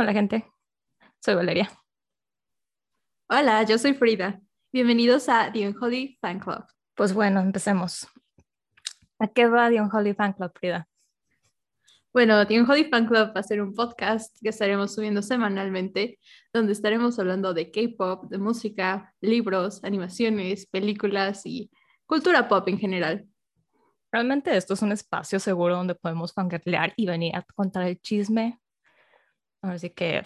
Hola gente, soy Valeria. Hola, yo soy Frida. Bienvenidos a The Unholy Fan Club. Pues bueno, empecemos. ¿A qué va The Unholy Fan Club, Frida? Bueno, The Unholy Fan Club va a ser un podcast que estaremos subiendo semanalmente, donde estaremos hablando de K-pop, de música, libros, animaciones, películas y cultura pop en general. Realmente esto es un espacio seguro donde podemos fangirlear y venir a contar el chisme Así que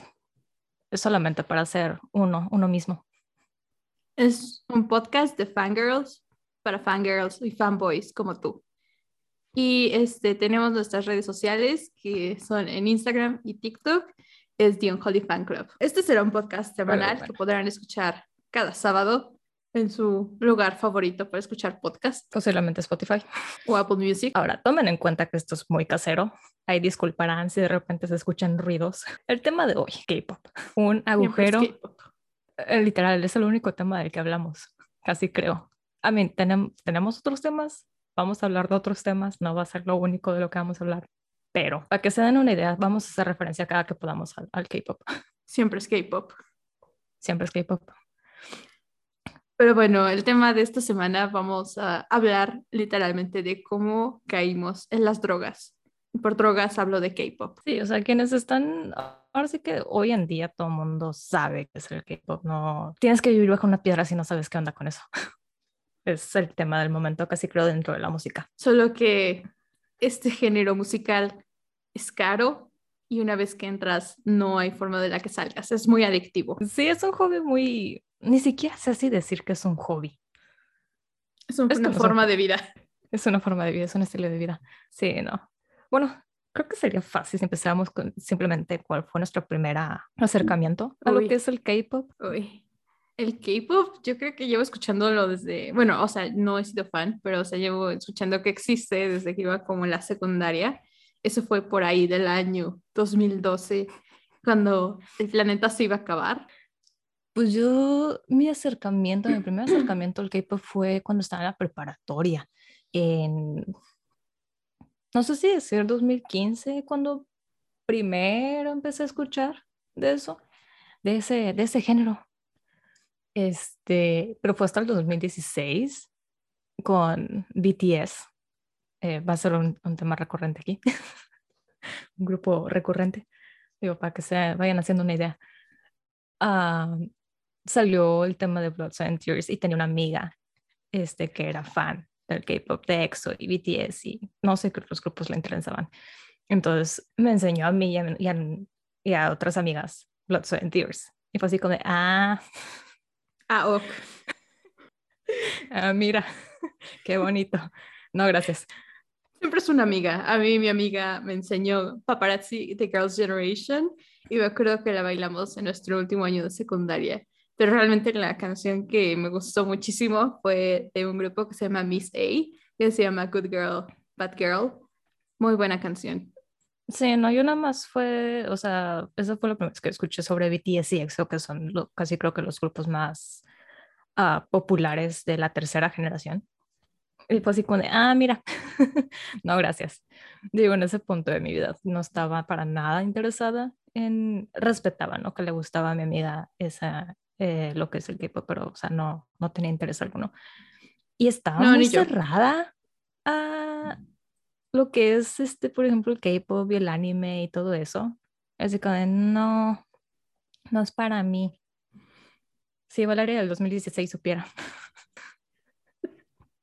es solamente para ser uno, uno mismo. Es un podcast de fangirls para fangirls y fanboys como tú. Y este, tenemos nuestras redes sociales que son en Instagram y TikTok, es The Unholy Fan Club. Este será un podcast semanal que podrán escuchar cada sábado en su lugar favorito para escuchar podcast. Posiblemente Spotify. O Apple Music. Ahora, tomen en cuenta que esto es muy casero. Ahí disculparán si de repente se escuchan ruidos. El tema de hoy, K-pop. Un agujero. Eh, literal, es el único tema del que hablamos, casi creo. A mí, tenemos, tenemos otros temas, vamos a hablar de otros temas, no va a ser lo único de lo que vamos a hablar. Pero para que se den una idea, vamos a hacer referencia cada que podamos al, al K-pop. Siempre es K-pop. Siempre es K-pop. Pero bueno, el tema de esta semana vamos a hablar literalmente de cómo caímos en las drogas. Por drogas hablo de K-pop. Sí, o sea, quienes están, ahora sí que hoy en día todo el mundo sabe que es el K-pop, no tienes que vivir bajo una piedra si no sabes qué onda con eso. es el tema del momento, casi creo, dentro de la música. Solo que este género musical es caro y una vez que entras no hay forma de la que salgas, es muy adictivo. Sí, es un hobby muy ni siquiera sé así decir que es un hobby. Es, una forma de vida. Es una forma de vida, es un estilo de vida. Sí, no. Bueno, creo que sería fácil si empezáramos con simplemente cuál fue nuestro primer acercamiento a lo que es el K-pop. El K-pop, yo creo que llevo escuchándolo desde, bueno, o sea, no he sido fan, pero o sea, llevo escuchando que existe desde que iba como en la secundaria. Eso fue por ahí del año 2012, cuando el planeta se iba a acabar. Pues yo, mi acercamiento, mi primer acercamiento al K-pop fue cuando estaba en la preparatoria, en, no sé si decir 2015, cuando primero empecé a escuchar de eso, de ese, de ese género. Este, pero fue hasta el 2016 con BTS. Eh, va a ser un, un tema recurrente aquí, un grupo recurrente, digo, para que se vayan haciendo una idea. Uh, salió el tema de Blood and Tears y tenía una amiga este, que era fan del K-pop de EXO y BTS y no sé qué otros grupos le interesaban. Entonces me enseñó a mí y a, otras amigas Blood, and Tears. Y fue así como de, ah, ah, ok. ah, mira, qué bonito. No, gracias. Siempre es una amiga. A mí mi amiga me enseñó Paparazzi de Girls' Generation y me acuerdo que la bailamos en nuestro último año de secundaria pero realmente la canción que me gustó muchísimo fue de un grupo que se llama Miss A, que se llama Good Girl, Bad Girl. Muy buena canción. Sí, no, yo nada más fue, o sea, eso fue lo primero que escuché sobre BTS y EXO, que son casi creo que los grupos más uh, populares de la tercera generación. Y fue así como de, ah, mira, no, gracias. Digo, en ese punto de mi vida no estaba para nada interesada en, respetaba, ¿no? Que le gustaba a mi amiga esa, eh, lo que es el K-pop, pero, o sea, no, no tenía interés alguno. Y estaba muy cerrada a lo que es, este, por ejemplo, el K-pop y el anime y todo eso. Así que no, no es para mí. Si Valeria del 2016 supiera.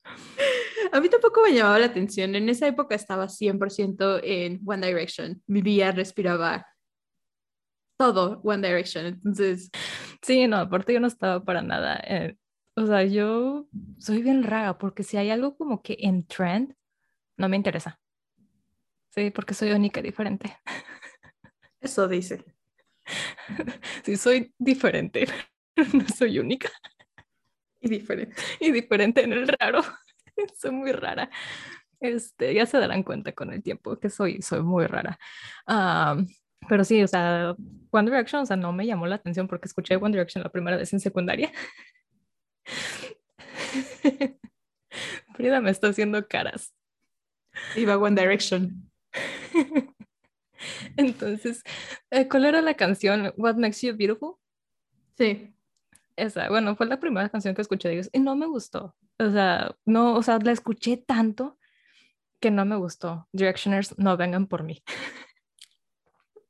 A mí tampoco me llamaba la atención. En esa época estaba 100% en One Direction. Vivía, respiraba todo One Direction. Entonces, Sí, no, aparte yo no estaba para nada. Eh, o sea, yo soy bien rara porque si hay algo como que en trend, no me interesa. Sí, porque soy única y diferente. Eso dice. Sí, soy diferente, no soy única. Y diferente. Y diferente en el raro. soy muy rara. Este, ya se darán cuenta con el tiempo que soy, soy muy rara. Pero sí, o sea, One Direction, o sea, no me llamó la atención porque escuché One Direction la primera vez en secundaria. Frida me está haciendo caras. Iba One Direction. Entonces, eh, ¿cuál era la canción? What Makes You Beautiful? Sí. Esa, bueno, fue la primera canción que escuché de ellos y no me gustó. O sea, no, o sea, la escuché tanto que no me gustó. Directioners, no vengan por mí.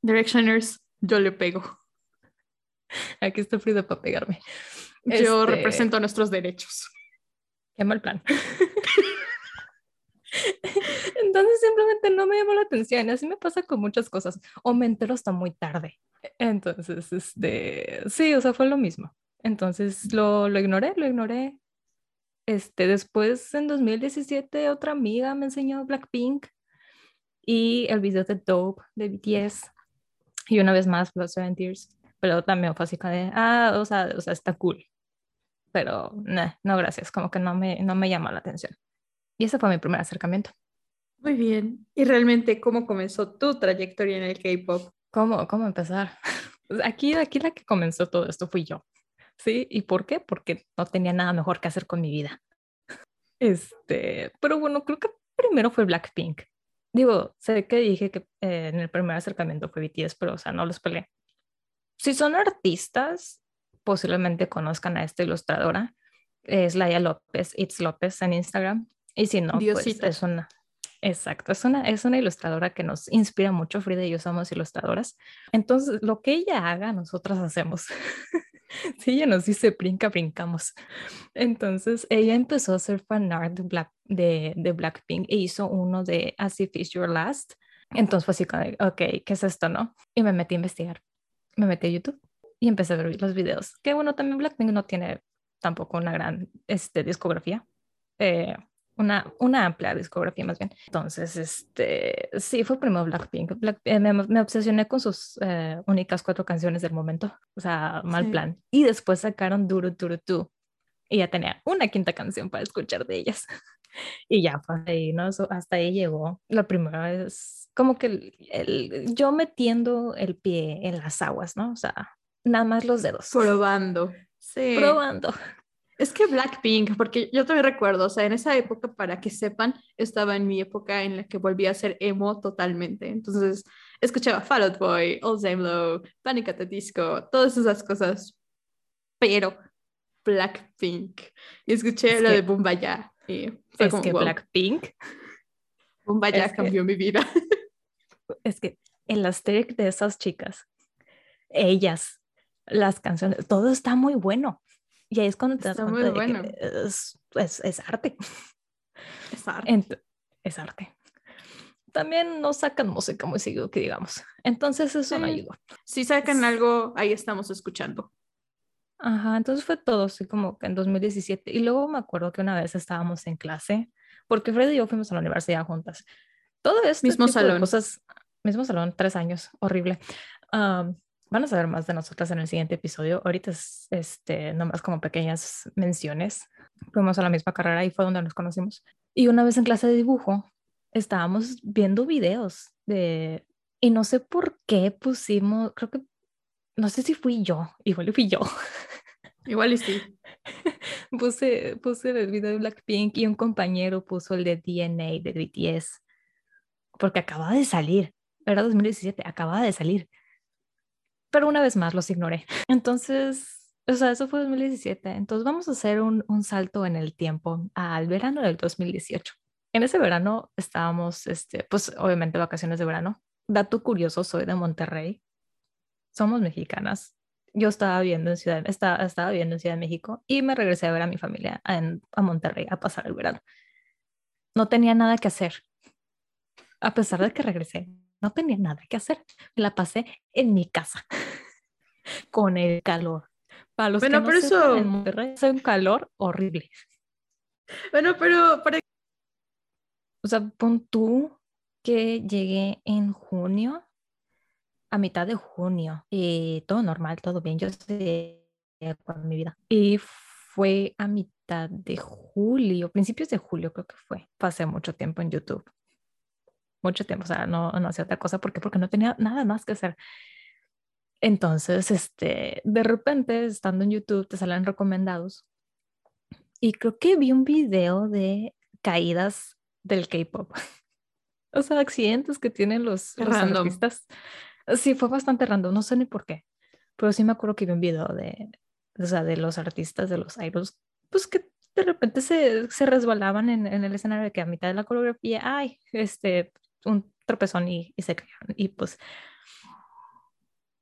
Directioners, yo le pego. Aquí está Frida para pegarme. Yo Este, represento nuestros derechos. Qué mal plan. Entonces simplemente no me llamó la atención. Así me pasa con muchas cosas. O me entero hasta muy tarde. Entonces, este, sí, o sea, fue lo mismo. Entonces lo, lo ignoré, lo ignoré. Este, después en 2017 otra amiga me enseñó Blackpink y el video de Dope de BTS. Y una vez más Blood, Sweat and Tears. Pero también fue así como de, ah, o sea, o sea, está cool. Pero nah, no, gracias, como que no me, no me llama la atención. Y ese fue mi primer acercamiento. Muy bien. ¿Y realmente cómo comenzó tu trayectoria en el K-pop? ¿Cómo, cómo empezar? Pues Aquí, aquí la que comenzó todo esto fui yo. ¿Sí? ¿Y por qué? Porque no tenía nada mejor que hacer con mi vida. Este, pero bueno, creo que primero fue Blackpink. Digo, sé que dije que eh, en el primer acercamiento fue BTS, pero o sea, no los peleé. Si son artistas, posiblemente conozcan a esta ilustradora. Es Laia López, It's López en Instagram. Y si no, pues Diosita. es una, exacto, es una, es una ilustradora que nos inspira mucho. Frida y yo somos ilustradoras. Entonces, lo que ella haga, nosotras hacemos. si ella nos dice brinca, brincamos. Entonces, ella empezó a hacer fan art de, Black, de, de Blackpink e hizo uno de As If It's Your Last. Entonces fue así ok, ¿qué es esto, no? Y me metí a investigar. Me metí a YouTube y empecé a ver los videos. Que bueno, también Blackpink no tiene tampoco una gran este, discografía. Eh, una, una amplia discografía más bien. Entonces, este, sí, fue primero Blackpink. Black- eh, me, me obsesioné con sus eh, únicas cuatro canciones del momento. O sea, mal Sí. plan. Y después sacaron Duru Duru Tu. Y ya tenía una quinta canción para escuchar de ellas. Y ya fue ahí, ¿no? Eso- hasta ahí llegó. La primera vez, como que el- el- yo metiendo el pie en las aguas, ¿no? O sea, nada más los dedos. Probando. Sí. Probando. Es que Blackpink, porque yo también recuerdo, o sea, en esa época, para que sepan, estaba en mi época en la que volví a ser emo totalmente. Entonces, escuchaba Fall Out Boy, All Time Low, Panic at the Disco, todas esas cosas. Pero Blackpink. Y escuché Es la que- de Bumbaya. Y fue Es como, que wow, Blackpink, Bumbaya es que- cambió mi vida. es que el asterisk de esas chicas, ellas, las canciones, todo está muy bueno. Y ahí es cuando te das Está muy cuenta de que bueno. es, es- es arte. Es arte. Ent- es arte. También no sacan música muy seguido, que digamos. Entonces eso no Sí. ayudó. Si sacan algo, ahí estamos escuchando. Ajá, entonces fue todo así como que en 2017. Y luego me acuerdo que una vez estábamos en clase, porque Fred y yo fuimos a la universidad juntas. Todo esto Mismo tipo de salón. cosas, mismo salón, tres años, horrible. Am, van a saber más de nosotras en el siguiente episodio. Ahorita es este, nomás como pequeñas menciones. Fuimos a la misma carrera y fue donde nos conocimos. Y una vez en clase de dibujo, estábamos viendo videos de... Y no sé por qué pusimos, creo que, no sé si fui yo, igual fui yo. Igual y sí. Puse, puse el video de Blackpink y un compañero puso el de DNA de BTS, porque acababa de salir, era 2017, acababa de salir. Pero una vez más los ignoré. Entonces, o sea, eso fue 2017. Entonces vamos a hacer un, un salto en el tiempo al verano del 2018. En ese verano estábamos, este, pues obviamente vacaciones de verano. Dato curioso, soy de Monterrey. Somos mexicanas. Yo estaba viviendo en Ciudad, estaba, estaba en Ciudad de México y me regresé a ver a mi familia en- a Monterrey a pasar el verano. No tenía nada que hacer. A pesar de que regresé, no tenía nada que hacer. Me la pasé en mi casa con el calor. Para los Bueno, que no pero sepan, eso- en Monterrey hace un calor horrible. Bueno, pero para O sea, pon tú que llegué en junio, a mitad de junio, y todo normal, todo bien. Yo estoy con mi vida. Y fue a mitad de julio, principios de julio creo que fue. Pasé mucho tiempo en YouTube. Mucho tiempo, o sea, no, no hacía otra cosa. ¿Por qué? Porque no tenía nada más que hacer. Entonces, este, de repente, estando en YouTube, te salen recomendados. Y creo que vi un video de caídas del K-pop. o sea, accidentes que tienen los, los artistas. Sí, fue bastante random, no sé ni por qué, pero sí me acuerdo que vi un video de, o sea, de los artistas, de los idols, pues que de repente se, se resbalaban en, en el escenario de que a mitad de la coreografía, ay, este, un tropezón y, y se cayeron. Y pues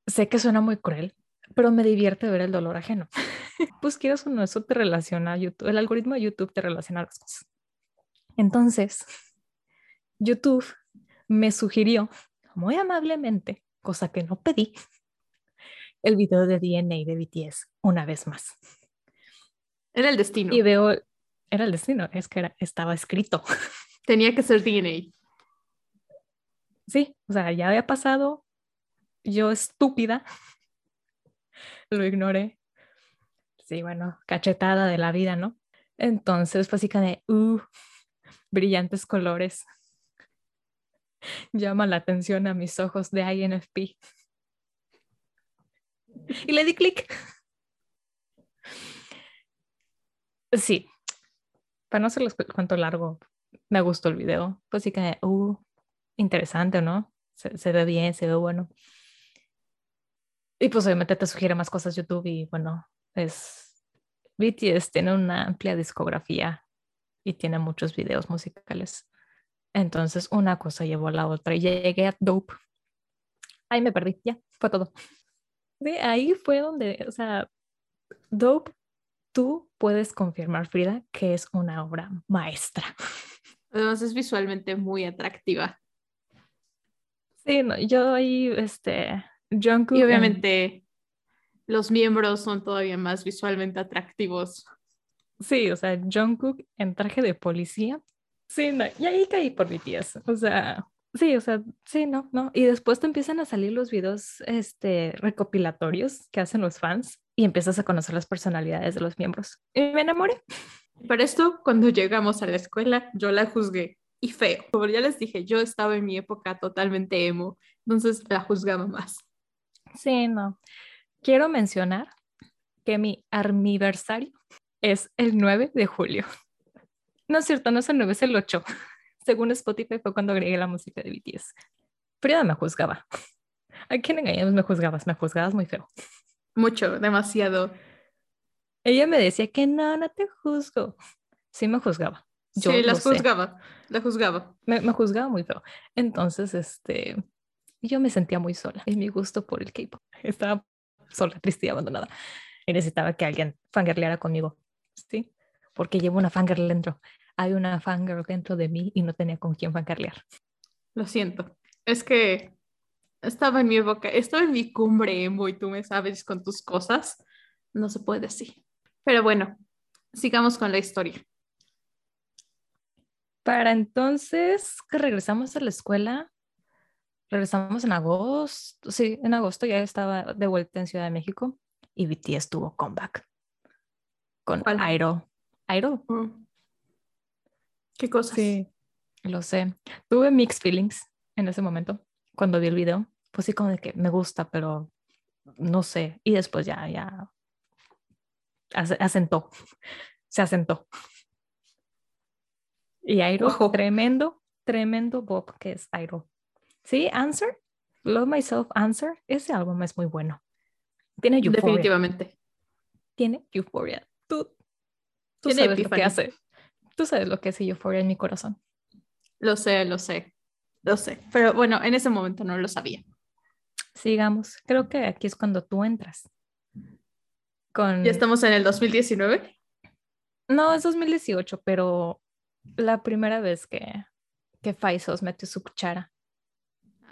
sé que suena muy cruel, pero me divierte ver el dolor ajeno. pues quieras o no, eso te relaciona a YouTube, el algoritmo de YouTube te relaciona a las cosas. Entonces, YouTube me sugirió muy amablemente, cosa que no pedí, el video de DNA de BTS una vez más. Era el destino. Y veo, era el destino, es que era, estaba escrito. Tenía que ser DNA. Sí, o sea, ya había pasado, yo estúpida, lo ignoré. Sí, bueno, cachetada de la vida, ¿no? Entonces, pues sí, de, uh, brillantes colores. Llama la atención a mis ojos de INFP. Y le di clic. Sí, para no hacerles cuento largo, me gustó el video. Pues sí que, uh, interesante, ¿no? Se, se ve bien, se ve bueno. Y pues obviamente te sugiere más cosas YouTube y bueno, es BTS tiene una amplia discografía y tiene muchos videos musicales. Entonces una cosa llevó a la otra y llegué a Dope. Ahí me perdí, ya, fue todo. Sí, ahí fue donde, o sea, Dope, tú puedes confirmar, Frida, que es una obra maestra. Además es visualmente muy atractiva. Sí, no, yo ahí, este, Jungkook Y en- obviamente los miembros son todavía más visualmente atractivos. Sí, o sea, Jungkook en traje de policía. Sí, no, y ahí caí por BTS. O sea, sí, o sea, sí, no, no. Y después te empiezan a salir los videos este, recopilatorios que hacen los fans y empiezas a conocer las personalidades de los miembros. Y me enamoré. Para esto, cuando llegamos a la escuela, yo la juzgué y feo. Como ya les dije, yo estaba en mi época totalmente emo, entonces la juzgaba más. Sí, no. Quiero mencionar que mi aniversario es el 9 de julio. No es cierto, no es el 9, es el 8. Según Spotify fue cuando agregué la música de BTS. Frida me juzgaba. ¿A quién engañamos? Me juzgabas, me juzgabas muy feo. Mucho, demasiado. Ella me decía que no, no te juzgo. Sí me juzgaba. Yo sí, las juzgaba, la juzgaba. Me, me juzgaba muy feo. Entonces, este, yo me sentía muy sola en mi gusto por el K-pop. Estaba sola, triste y abandonada. Y necesitaba que alguien fangirleara conmigo. ¿Sí? Porque llevo una fangirl dentro. Hay una fangirl dentro de mí y no tenía con quién fangirlear. Lo siento. Es que estaba en mi época, estaba en mi cumbre emo y tú me sabes con tus cosas. No se puede así. Pero bueno, sigamos con la historia. Para entonces que regresamos a la escuela, regresamos en agosto, sí, en agosto ya estaba de vuelta en Ciudad de México y BTS tuvo comeback con ¿Cuál? Idol. Idol, Mm. ¿Qué cosas? sí, lo sé. Tuve mixed feelings en ese momento cuando vi el video. Pues sí, como de que me gusta, pero no sé. Y después ya, ya ase- asentó, se asentó. Y Idol, Ojo. tremendo, tremendo Bob que es Idol. Sí, Answer, Love Myself Answer, ese álbum es muy bueno. Tiene Euphoria. Definitivamente. Tiene Euphoria. Tú, tú Tiene sabes lo que hace. Tú sabes lo que hace Euphoria en mi corazón. Lo sé, lo sé. Lo sé. Pero bueno, en ese momento no lo sabía. Sigamos. Creo que aquí es cuando tú entras. Con... Ya estamos en el 2019. No, es 2018, pero la primera vez que, que Faisos metió su cuchara.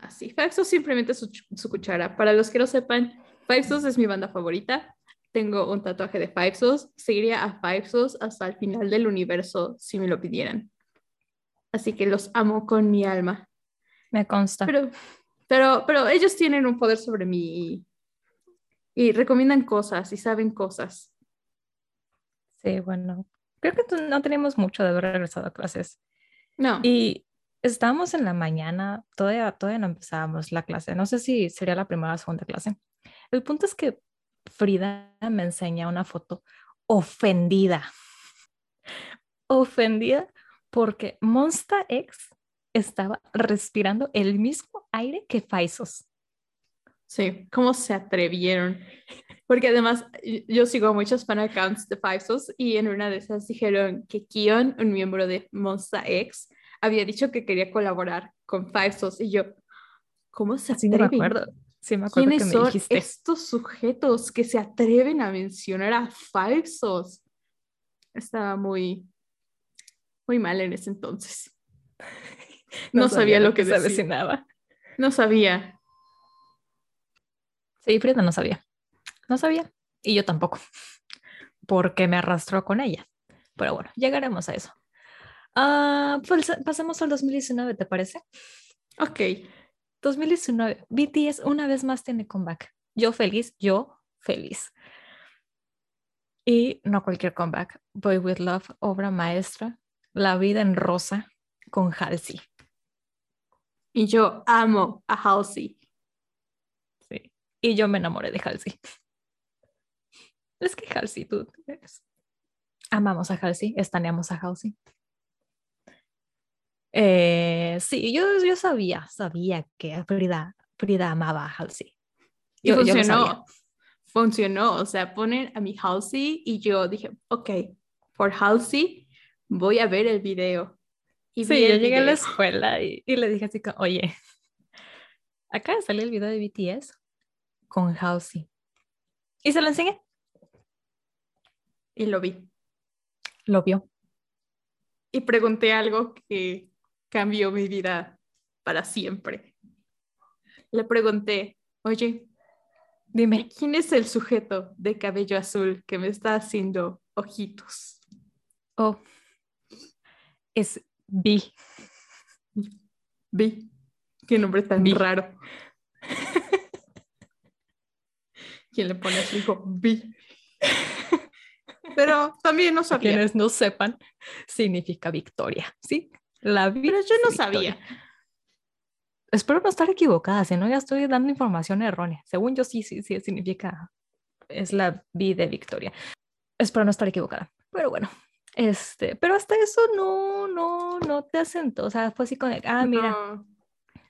Así, Five Sauce simplemente su, su cuchara. Para los que no sepan, Five Sauce es mi banda favorita. Tengo un tatuaje de Five Sauce. Seguiría a Five Sauce hasta el final del universo si me lo pidieran. Así que los amo con mi alma. Me consta. Pero, pero, pero ellos tienen un poder sobre mí y, y recomiendan cosas y saben cosas. Sí, bueno. Creo que no tenemos mucho de haber regresado a clases. No, Y estábamos en la mañana, todavía, todavía no empezábamos la clase. No sé si sería la primera o segunda clase. El punto es que Frida me enseña una foto ofendida. Ofendida porque Monsta X estaba respirando el mismo aire que Faisos. Sí, ¿cómo se atrevieron? Porque además yo sigo muchos fan accounts de Faisos y en una de esas dijeron que Kion, un miembro de Monster X, había dicho que quería colaborar con Faisos y yo, ¿cómo se atreven? Sí, me acuerdo. Sí, me acuerdo ¿Quiénes que me son dijiste. estos sujetos que se atreven a mencionar a Faisos? Estaba muy, muy mal en ese entonces. No, sabía, lo que, se avecinaba. No sabía. Sí, Frida no sabía. No sabía. Y yo tampoco. Porque me arrastró con ella. Pero bueno, llegaremos a eso. Ah, pues, pasemos al 2019, ¿te parece? Ok. 2019. BTS una vez más tiene comeback. Yo feliz, yo feliz. Y no cualquier comeback. Boy with Love, obra maestra. La vida en rosa con Halsey. Y yo amo a Halsey. Sí. Y yo me enamoré de Halsey. Es que Halsey, tú eres. Amamos a Halsey, estaneamos a Halsey. Eh, sí, yo, yo sabía, sabía que Frida, Frida amaba a Halsey. Yo- funcionó. funcionó. O sea, ponen a mi Halsey y yo dije, ok, por Halsey voy a ver el video. Y Sí, yo llegué a la escuela y, y le dije así, como, oye, acá sale el video de BTS con Halsey. Y se lo enseñé, y lo vi. lo vio. Y pregunté algo que cambió mi vida para siempre. Le pregunté, oye, Dime, ¿quién es el sujeto de cabello azul que me está haciendo ojitos? oh, es B. Vi. Qué nombre tan raro. ¿Quién le pone a su hijo Vi? Pero también no sabía. Quienes no sepan, significa victoria, ¿sí? La Pero yo no victoria. sabía. Espero no estar equivocada, si no ya estoy dando información errónea. Según yo sí, sí, sí, significa, es la vi de victoria. Espero no estar equivocada, pero bueno, este, pero hasta eso no, no, no te asentó, o sea, fue así con, ah, mira, No.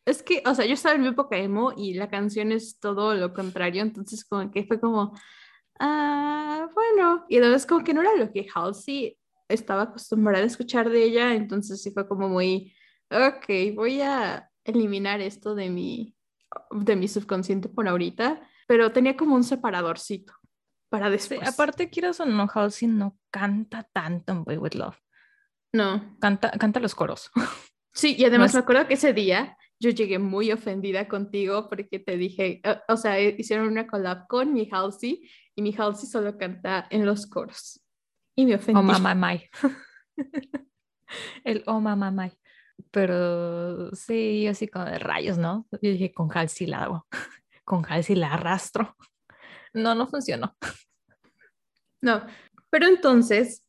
Es que, o sea, yo estaba en mi época emo y la canción es todo lo contrario, entonces como que fue como, ah, bueno, y además como que no era lo que Halsey estaba acostumbrada a escuchar de ella, entonces sí fue como muy, ok, voy a eliminar esto de mi, de mi subconsciente por ahorita, pero tenía como un separadorcito para sí, después. aparte quieras o no, Halsey no canta tanto en Boy With Love, No. canta, canta los coros. Sí, y además es- me acuerdo que ese día yo llegué muy ofendida contigo porque te dije, eh, o sea, eh, hicieron una collab con mi Halsey y mi Halsey solo canta en los coros. Y me ofendí. Oh mamá my. El oh mamá my. Pero sí, yo así como de rayos, ¿no? Yo dije, con Halsey la hago. Con Halsey la arrastro. No, no funcionó. No, pero entonces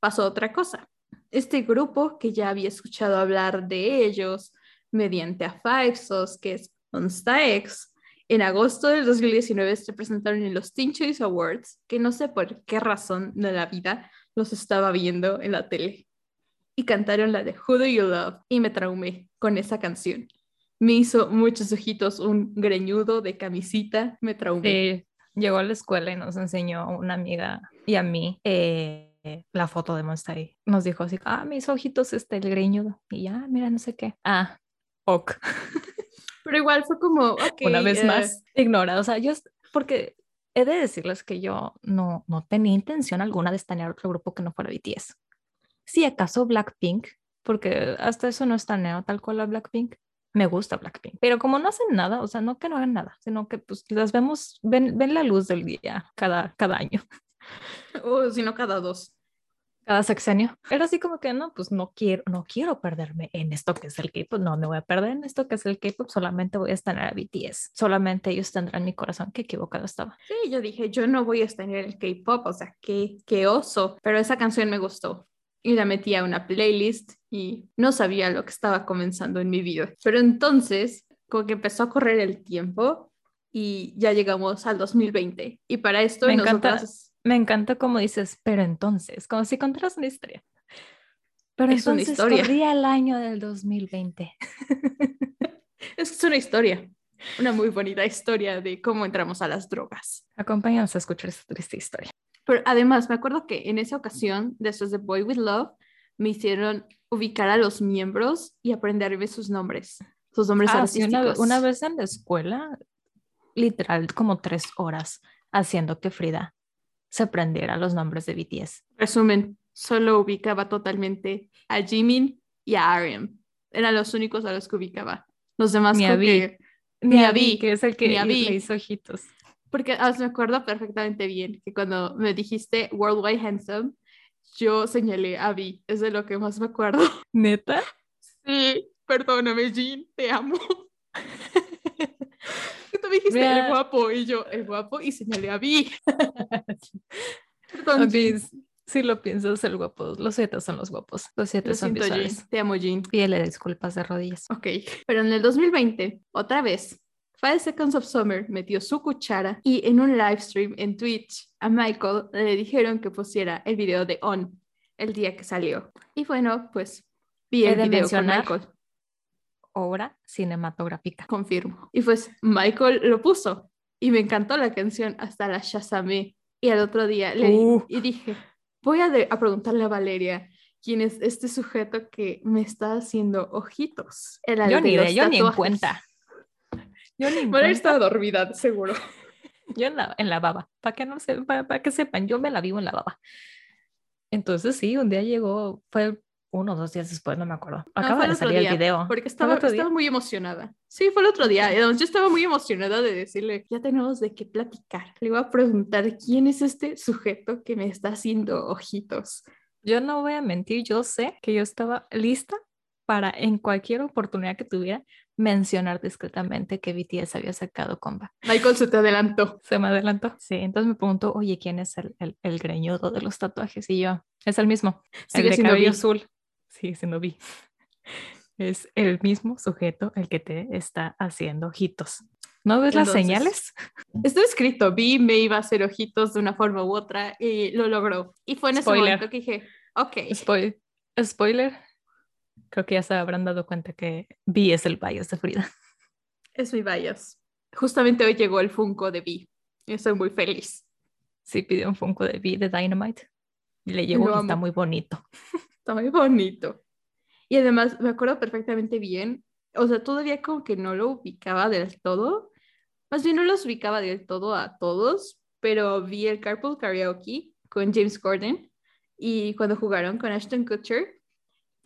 pasó otra cosa. Este grupo que ya había escuchado hablar de ellos mediante a Five Sos, que es Monsta X, en agosto del 2019 se presentaron en los Teen Choice Awards, que no sé por qué razón de la vida los estaba viendo en la tele. Y cantaron la de Who Do You Love y me traumé con esa canción. Me hizo muchos ojitos un greñudo de camisita, me traumé. Llegó a la escuela y nos enseñó una amiga y a mí eh, la foto de Monster. Nos dijo así, ah, mis ojitos, este, el greñudo. Y ya, mira, no sé qué. Ah, ok. Pero igual fue como, ok, Una vez eh, más, ignorada. O sea, yo, porque he de decirles que yo no, no tenía intención alguna de estanear otro grupo que no fuera BTS. Si acaso Blackpink, porque hasta eso no estaneo tal cual a Blackpink. Me gusta Blackpink, pero como no hacen nada, o sea, no que no hagan nada, sino que pues las vemos, ven, ven la luz del día cada, cada año, o si no cada dos. Cada sexenio. Era así como que no, pues no quiero, no quiero perderme en esto que es el K-pop, no me voy a perder en esto que es el K-pop, solamente voy a estanear a BTS, solamente ellos tendrán mi corazón, qué equivocado estaba. Sí, yo dije, yo no voy a estar en el K-pop, o sea, qué, qué oso. Pero esa canción me gustó y la metí a una playlist y no sabía lo que estaba comenzando en mi vida. Pero entonces, como que empezó a correr el tiempo y ya llegamos al 2020. Y para esto, Me encanta. Me encanta como dices, pero entonces, como si contaras una historia. Pero Es una entonces historia. corría el año del 2020. Es, es una historia, una muy bonita historia de cómo entramos a las drogas. Acompáñanos a escuchar esta triste historia. Pero además, me acuerdo que en esa ocasión, después de Boy With Love, me hicieron ubicar a los miembros y aprenderme sus nombres, sus nombres Ah, artísticos. una, una vez en la escuela, literal, como tres horas haciendo que Frida se aprendiera los nombres de BTS. Resumen, solo ubicaba totalmente a Jimin y a RM. Eran los únicos a los que ubicaba. Los demás Ni a que- Ni a Vi, que es el que ni a le hizo ojitos. Porque ah, me acuerdo perfectamente bien que cuando me dijiste Worldwide Handsome, yo señalé a Vi. Es de lo que más me acuerdo. ¿Neta? Sí, perdóname, Jean, te amo. Me dijiste Mira. el guapo y yo el guapo y señalé a Vi. Perdón, Ok, Jean. s- si lo piensas, el guapo. Los siete son los guapos. Los siete Lo son siento, Jean. visuales. Te amo, Jean. Pídele disculpas de rodillas. Ok, pero en el 2020, otra vez, Five Seconds of Summer metió su cuchara y en un live stream en Twitch a Michael le dijeron que pusiera el video de On el día que salió. Y bueno, pues vi el de video con Michael, Obra cinematográfica. confirmo. Y pues Michael lo puso y me encantó la canción, hasta la shazamé. Y al otro día le Uh. y dije, voy a, de- a preguntarle a Valeria quién es este sujeto que me está haciendo ojitos. El Yo ni, de, yo ni en cuenta. Yo ni en Valeria estaba dormida, seguro. Yo en la, en la baba. Para que no se, para, para que sepan, yo me la vivo en la baba. Entonces sí, un día llegó, fue uno o dos días después, no me acuerdo. No, Acaba fue de salir día, el video. Porque ¿Fue el estaba, estaba muy emocionada. Sí, fue el otro día. Yo estaba muy emocionada de decirle, ya tenemos de qué platicar. Le voy a preguntar quién es este sujeto que me está haciendo ojitos. Yo no voy a mentir, yo sé que yo estaba lista para en cualquier oportunidad que tuviera mencionar discretamente que BTS había sacado comba. Michael se te adelantó. Se me adelantó. Sí, entonces me preguntó, oye, ¿quién es el, el, el greñudo de los tatuajes? Y yo, es el mismo, Sigue el de cabello Vi. azul. Sigue siendo Vi. Es el mismo sujeto el que te está haciendo ojitos. ¿No ves las señales? Está escrito, vi me iba a hacer ojitos de una forma u otra y lo logró. Y fue en ese Spoiler. momento que dije, ok, Spoil- spoiler. Creo que ya se habrán dado cuenta que Vi es el bias de Frida. es mi bias. Justamente hoy llegó el Funko de Vi. Estoy muy feliz. Sí, pidió un Funko de Vi de Dynamite. Le llegó Lo y está muy bonito. Está muy bonito. Y además me acuerdo perfectamente bien, o sea, todavía como que no lo ubicaba del todo, más bien no los ubicaba del todo a todos, pero vi el Carpool Karaoke con James Corden y cuando jugaron con Ashton Kutcher,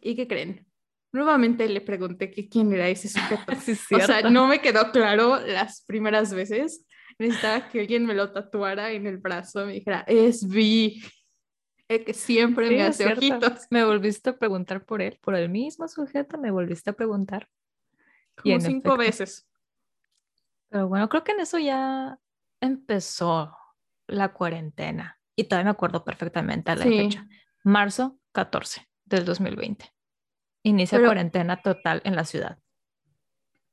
¿y qué creen? Nuevamente le pregunté que quién era ese sujeto. Sí, es o sea, no me quedó claro las primeras veces. Necesitaba que alguien me lo tatuara en el brazo, me dijera, es Vi, el que siempre Sí, me hace ojitos. Me volviste a preguntar por él, por el mismo sujeto, me volviste a preguntar. Y Como en cinco efecto. veces. Pero bueno, creo que en eso ya empezó la cuarentena. Y todavía me acuerdo perfectamente a la Sí. fecha. Marzo 14 del 2020. Inicia Pero- cuarentena total en la ciudad.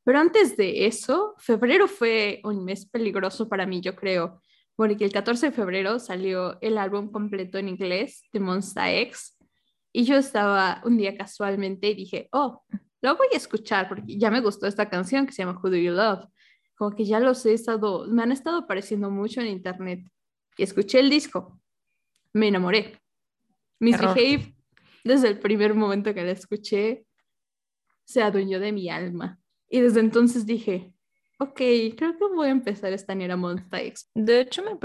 Pero antes de eso, febrero fue un mes peligroso para mí, yo creo, porque el 14 de febrero salió el álbum completo en inglés de Monsta X y yo estaba un día casualmente y dije, oh, lo voy a escuchar porque ya me gustó esta canción que se llama Who Do You Love. Como que ya los he estado, me han estado apareciendo mucho en internet y escuché el disco. Me enamoré. Misbehave, desde el primer momento que la escuché, se adueñó de mi alma. Y desde entonces dije, ok, creo que voy a empezar esta era Monsta X. De hecho, me,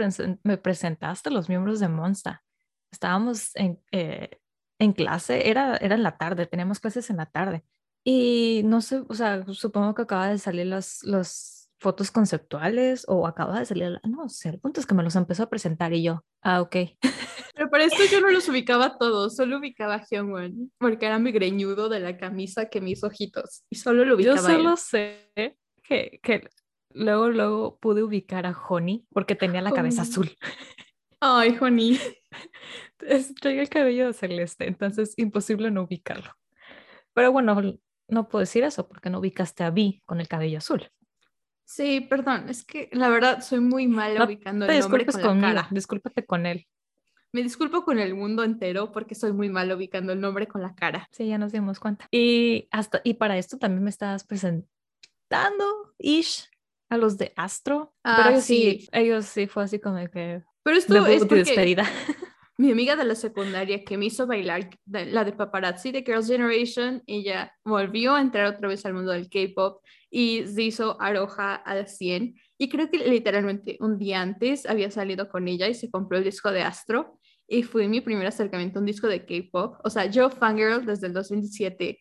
me presentaste a los miembros de Monsta. Estábamos en, eh, en clase, era, era en la tarde, teníamos clases en la tarde. Y no sé, o sea, supongo que acaba de salir las, las fotos conceptuales o acaba de salir, la- no sé, el punto es que me los empezó a presentar y yo, ah, ok. Pero para esto yo no los ubicaba todos, solo ubicaba a Hyungwon, porque era mi greñudo de la camisa que mis ojitos. Y solo lo Yo ubicaba a él. solo sé que, que luego, luego pude ubicar a Honey porque tenía la cabeza Honey. azul. Ay, Honey. Es- Traía el cabello celeste, entonces imposible no ubicarlo. Pero bueno, no puedo decir eso porque no ubicaste a Vi con el cabello azul. Sí, perdón, es que la verdad soy muy mala No ubicando el nombre disculpes con la cara. discúlpate con él. Me disculpo con el mundo entero porque soy muy mal ubicando el nombre con la cara. Sí, ya nos dimos cuenta. Y, hasta, y para esto también me estabas presentando, ish, a los de Astro. Ah, pero ellos sí. sí, ellos sí fue así como que Pero esto es porque despedida. mi amiga de la secundaria que me hizo bailar, de- la de paparazzi de Girls' Generation, ella volvió a entrar otra vez al mundo del K-pop y se hizo Aroha al 100. Y creo que literalmente un día antes había salido con ella y se compró el disco de Astro. Y fue mi primer acercamiento a un disco de K-pop. O sea, yo fangirl desde el 2017,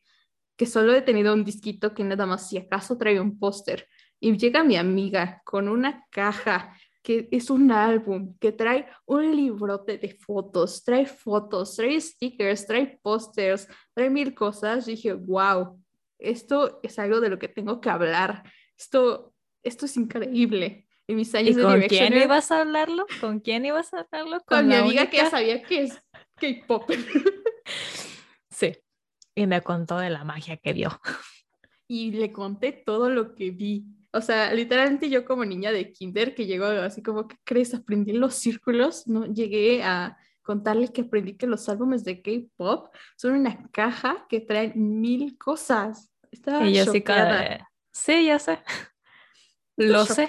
que solo he tenido un disquito que nada más si acaso trae un póster. Y llega mi amiga con una caja que es un álbum, que trae un librote de fotos, trae fotos, trae stickers, trae pósters, trae mil cosas. Y dije, wow, esto es algo de lo que tengo que hablar. Esto, esto es increíble. En mis ¿Y años de con quién ibas a hablarlo? ¿Con quién ibas a hablarlo? con mi amiga que ya única? sabía que es K-pop. Y me contó de la magia que vio. y le conté todo lo que vi. O sea, literalmente yo como niña de kinder que llegó así como, ¿qué crees? Aprendí los círculos, ¿no? Llegué a contarle que aprendí que los álbumes de K-pop son una caja que traen mil cosas. Estaba Y yo sí, cada- sí, ya sé. Lo sé.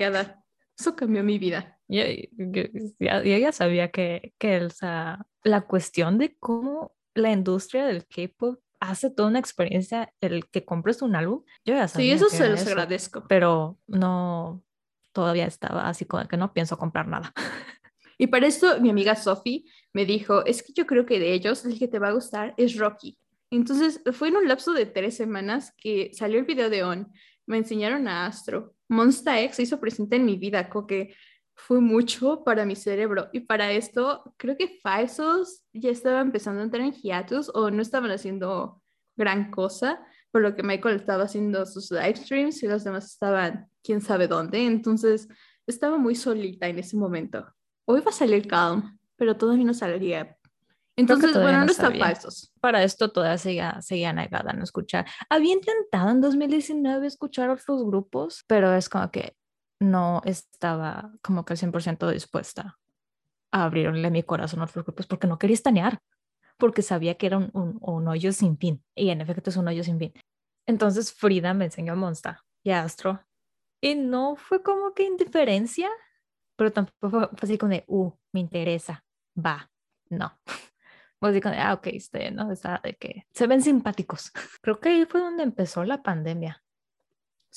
Eso cambió mi vida. Yo, yo- ya, yo ya sabía que, que o sea, la cuestión de cómo la industria del K-pop hace toda una experiencia, el que compres un álbum, yo ya Sí, sabía eso que se los eso, agradezco. pero no, todavía estaba así como que no pienso comprar nada. Y para esto mi amiga Sophie me dijo, es que yo creo que de ellos el que te va a gustar es Rocky. Entonces fue en un lapso de tres semanas que salió el video de On, me enseñaron a Astro, Monsta X se hizo presente en mi vida, como que fue mucho para mi cerebro. Y para esto creo que Falsos ya estaba empezando a entrar en hiatus o no estaban haciendo gran cosa, por lo que Michael estaba haciendo sus live streams y los demás estaban quién sabe dónde. Entonces estaba muy solita en ese momento. Hoy va a salir Calm, pero todavía no saldría. Entonces, bueno, no no está falsos. Para esto todavía seguía, seguía negada en escuchar. Había intentado en 2019 escuchar otros grupos, pero es como que no estaba como que al 100% dispuesta a abrirle mi corazón a otros grupos porque no quería estanear, porque sabía que era un, un, un hoyo sin fin. Y en efecto es un hoyo sin fin. Entonces Frida me enseñó a Monsta y a Astro. Y no fue como que indiferencia, pero tampoco fue, así como de, uh, me interesa, va, no. Fue así como de, ah, ok, este, ¿no? Está de que se ven simpáticos. Creo que ahí fue donde empezó la pandemia,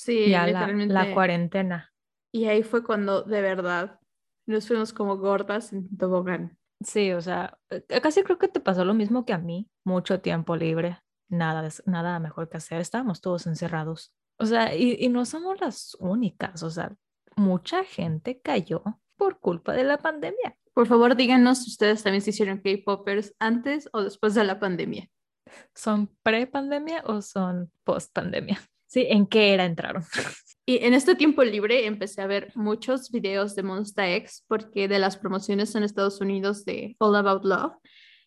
Sí, ya la cuarentena. Y ahí fue cuando de verdad nos fuimos como gordas en tobogán. Sí, o sea, eh, casi creo que te pasó lo mismo que a mí, mucho tiempo libre, nada, nada mejor que hacer, estábamos todos encerrados. O sea, y, y no somos las únicas, o sea, mucha gente cayó por culpa de la pandemia. Por favor, díganos si ustedes también se hicieron K-popers antes o después de la pandemia. ¿Son pre-pandemia o son post-pandemia? Sí, ¿en qué era entraron? Y en este tiempo libre empecé a ver muchos videos de Monsta X porque de las promociones en Estados Unidos de All About Love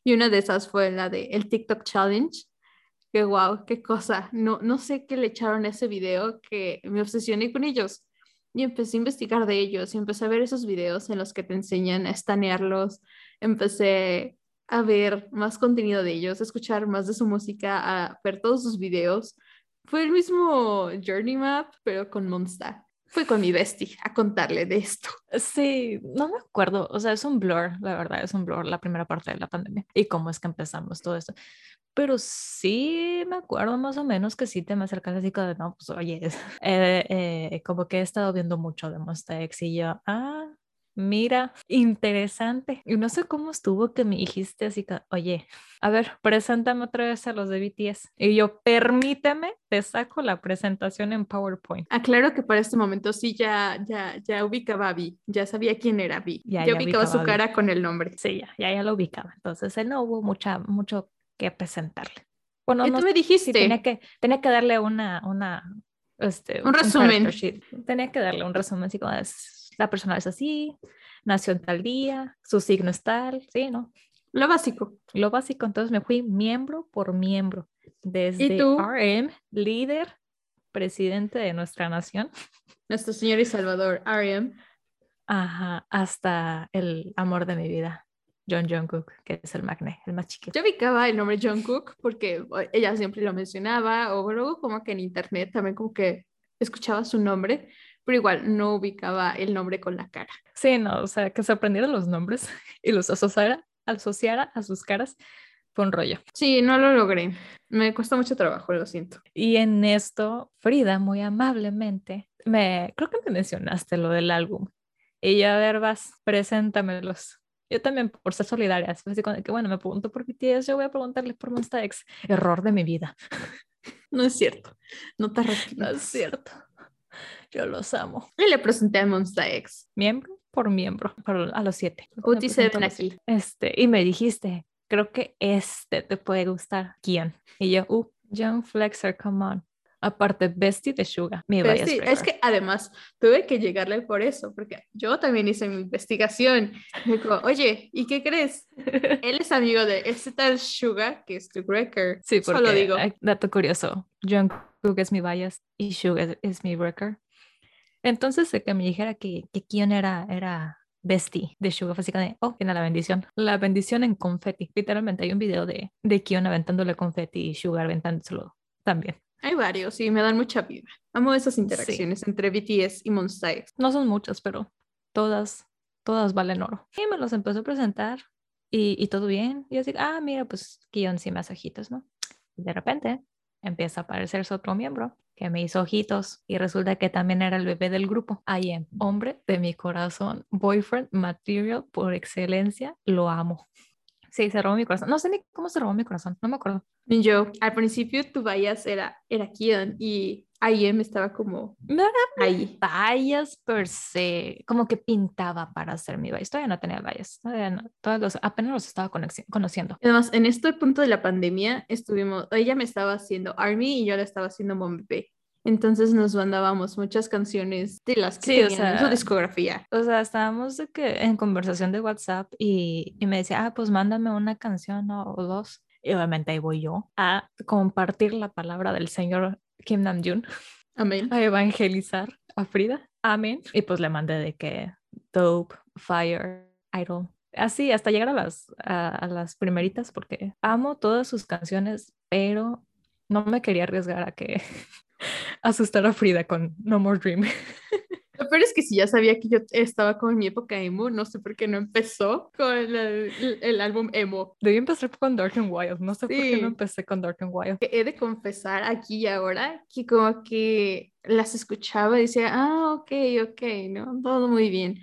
y una de esas fue la de el TikTok Challenge. Que wow, qué cosa. No, no sé qué le echaron ese video que me obsesioné con ellos. Y empecé a investigar de ellos y empecé a ver esos videos en los que te enseñan a estanearlos. Empecé a ver más contenido de ellos, a escuchar más de su música, a ver todos sus videos. Fue el mismo Journey Map, pero con Monsta. Fui con mi bestie a contarle de esto. Sí, no me acuerdo, o sea, es un blur, la verdad, es un blur la primera parte de la pandemia y cómo es que empezamos todo esto. Pero sí me acuerdo más o menos que sí te me acercas así como de, no, pues oye, eh, eh, como que he estado viendo mucho de Monsta X y yo, ah, mira, interesante. Y no sé cómo estuvo que me dijiste así que, oye, a ver, preséntame otra vez a los de BTS. Y yo, permíteme, te saco la presentación en PowerPoint. Aclaro que para este momento sí ya, ya, ya ubicaba a Vi, ya sabía quién era Vi, Ya, ya, ya ubicaba ubicaba su cara con el nombre. Sí, ya, ya, ya lo ubicaba. Entonces, él no hubo mucha, mucho que presentarle. Bueno, y no tú me sí, dijiste, tenía que, tenía que darle una, una, este, Un resumen. sheet. Tenía que darle un resumen, así como es, la persona es así, nació en tal día, su signo es tal, sí, ¿no? lo básico. Lo básico, entonces me fui miembro por miembro, desde tú? RM, líder, presidente de nuestra nación, Nuestro Señor y Salvador, R.E.M. ajá, hasta el amor de mi vida, John Jungkook, que es el magné, el más chiquito. Yo ubicaba el nombre Jungkook porque ella siempre lo mencionaba, o luego como que en internet también como que escuchaba su nombre, pero igual no ubicaba el nombre con la cara. Sí, no, o sea, que se aprendieran los nombres y los asociara, asociara a sus caras fue un rollo. Sí, no lo logré. Me cuesta mucho trabajo, lo siento. Y en esto, Frida, muy amablemente, me, creo que me mencionaste lo del álbum. Y yo, a ver, vas, preséntamelos. Yo también, por ser solidaria, así que bueno, me pregunto por BTS, yo voy a preguntarle por Monsta X. Error de mi vida. No es cierto. No te No es cierto. Yo los amo. Y le presenté a Monsta X. Miembro por miembro, a los siete. Uti se ven aquí. Este, y me dijiste, creo que este te puede gustar, Kian. Y yo, uh, Young Flexer, come on. Aparte, Bestie de Suga, mi Bestie, Es que además tuve que llegarle por eso, porque yo también hice mi investigación. Me dijo, oye, ¿y qué crees? Él es amigo de este tal Suga, que es tu breaker. Sí, porque, Solo digo. Dato curioso, Jungkook es mi bias y Suga es, mi breaker. Entonces, que me dijera que, que Kion era, era bestie de Suga, así de, oh, tiene la bendición. La bendición en confeti. Literalmente hay un video de, de Kion aventándole confeti y Sugar aventándoselo también. Hay varios y me dan mucha vida. Amo esas interacciones entre BTS y Monsta No son muchas, pero todas, todas valen oro. Y me los empezó a presentar y, y todo bien. Y así, ah, mira, pues Kion sí me hace ojitos, ¿no? Y de repente empieza a aparecerse otro miembro que me hizo ojitos y resulta que también era el bebé del grupo. I am, hombre de mi corazón, boyfriend material por excelencia, lo amo. Sí, se robó mi corazón. No sé ni cómo se robó mi corazón, no me acuerdo. Yo, al principio tu bias era, era Kion y IM estaba como no era ahí. Bias per se, como que pintaba para ser mi bias. Todavía no tenía bias, todavía todos los, apenas los estaba conociendo. Además, en este punto de la pandemia estuvimos, ella me estaba haciendo Army y yo la estaba haciendo Bombay. Entonces nos mandábamos muchas canciones de las que sí, tenían su discografía. O sea, estábamos de que en conversación de WhatsApp y, y me decía, ah, pues mándame una canción o dos. Y obviamente ahí voy yo a compartir la palabra del señor Kim Namjoon. Amén. A evangelizar a Frida. Amén. Y pues le mandé de que Dope, Fire, Idol. Así, hasta llegar a las, a las primeritas porque amo todas sus canciones, pero no me quería arriesgar a que asustar a Frida con No More Dream. Lo peor es que si ya sabía que yo estaba con mi época emo, no sé por qué no empezó con el, el, álbum emo. Debí empezar con Dark and Wild, no sé por qué no empecé con Dark and Wild. He de confesar aquí y ahora que como que las escuchaba y decía, ah, ok, ok, ¿no? Todo muy bien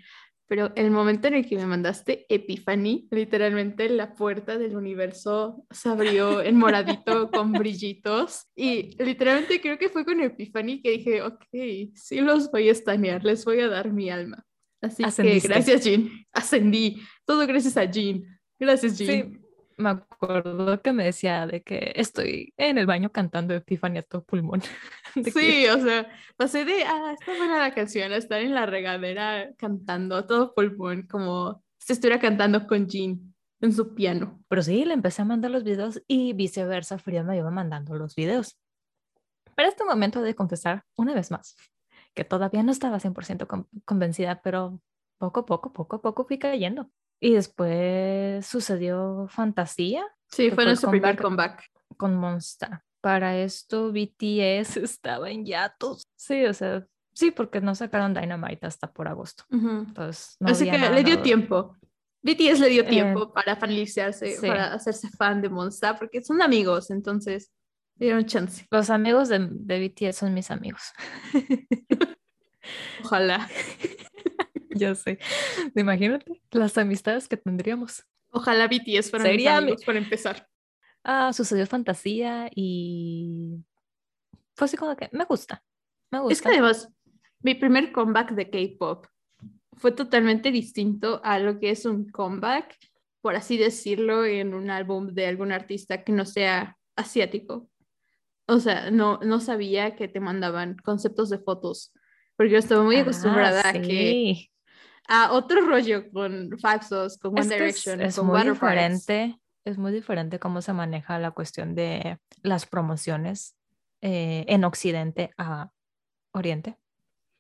pero el momento en el que me mandaste Epiphany, literalmente la puerta del universo se abrió en moradito con brillitos y literalmente creo que fue con Epiphany que dije, ok, sí los voy a estanear, les voy a dar mi alma. Así que gracias Jean, ascendí, todo gracias a Jean. Gracias Jean me acuerdo que me decía de que estoy en el baño cantando Epifanía a todo pulmón. sí, o sea, pasé de, ah, está buena la canción, a estar en la regadera cantando a todo pulmón, como si estuviera cantando con Jean en su piano. Pero sí, le empecé a mandar los videos y viceversa, Frida me iba mandando los videos. Pero este momento de confesar, una vez más, que todavía no estaba 100% convencida, pero poco a poco, poco a poco fui cayendo. Y después sucedió Fantasía. Sí, fue nuestro primer comeback. Con Monster. Para esto BTS estaba en yatos. Sí, o sea, sí, porque no sacaron Dynamite hasta por agosto. Entonces, Así que le dio tiempo. BTS le dio tiempo eh, para faniciarse, para hacerse fan de Monster, porque son amigos, entonces dieron chance. Los amigos de, de BTS son mis amigos. Ojalá. ya sé. Imagínate las amistades que tendríamos. Ojalá BTS fueran Sería amigos para empezar. Ah, sucedió fantasía y fue así como que me gusta. Me gusta. Es que además, mi primer comeback de K-pop fue totalmente distinto a lo que es un comeback, por así decirlo, en un álbum de algún artista que no sea asiático. O sea, no, no sabía que te mandaban conceptos de fotos, porque yo estaba muy ah, acostumbrada a que a otro rollo con Faxos, con One Direction, es, con muy diferente, Es muy diferente cómo se maneja la cuestión de las promociones eh, en Occidente a Oriente.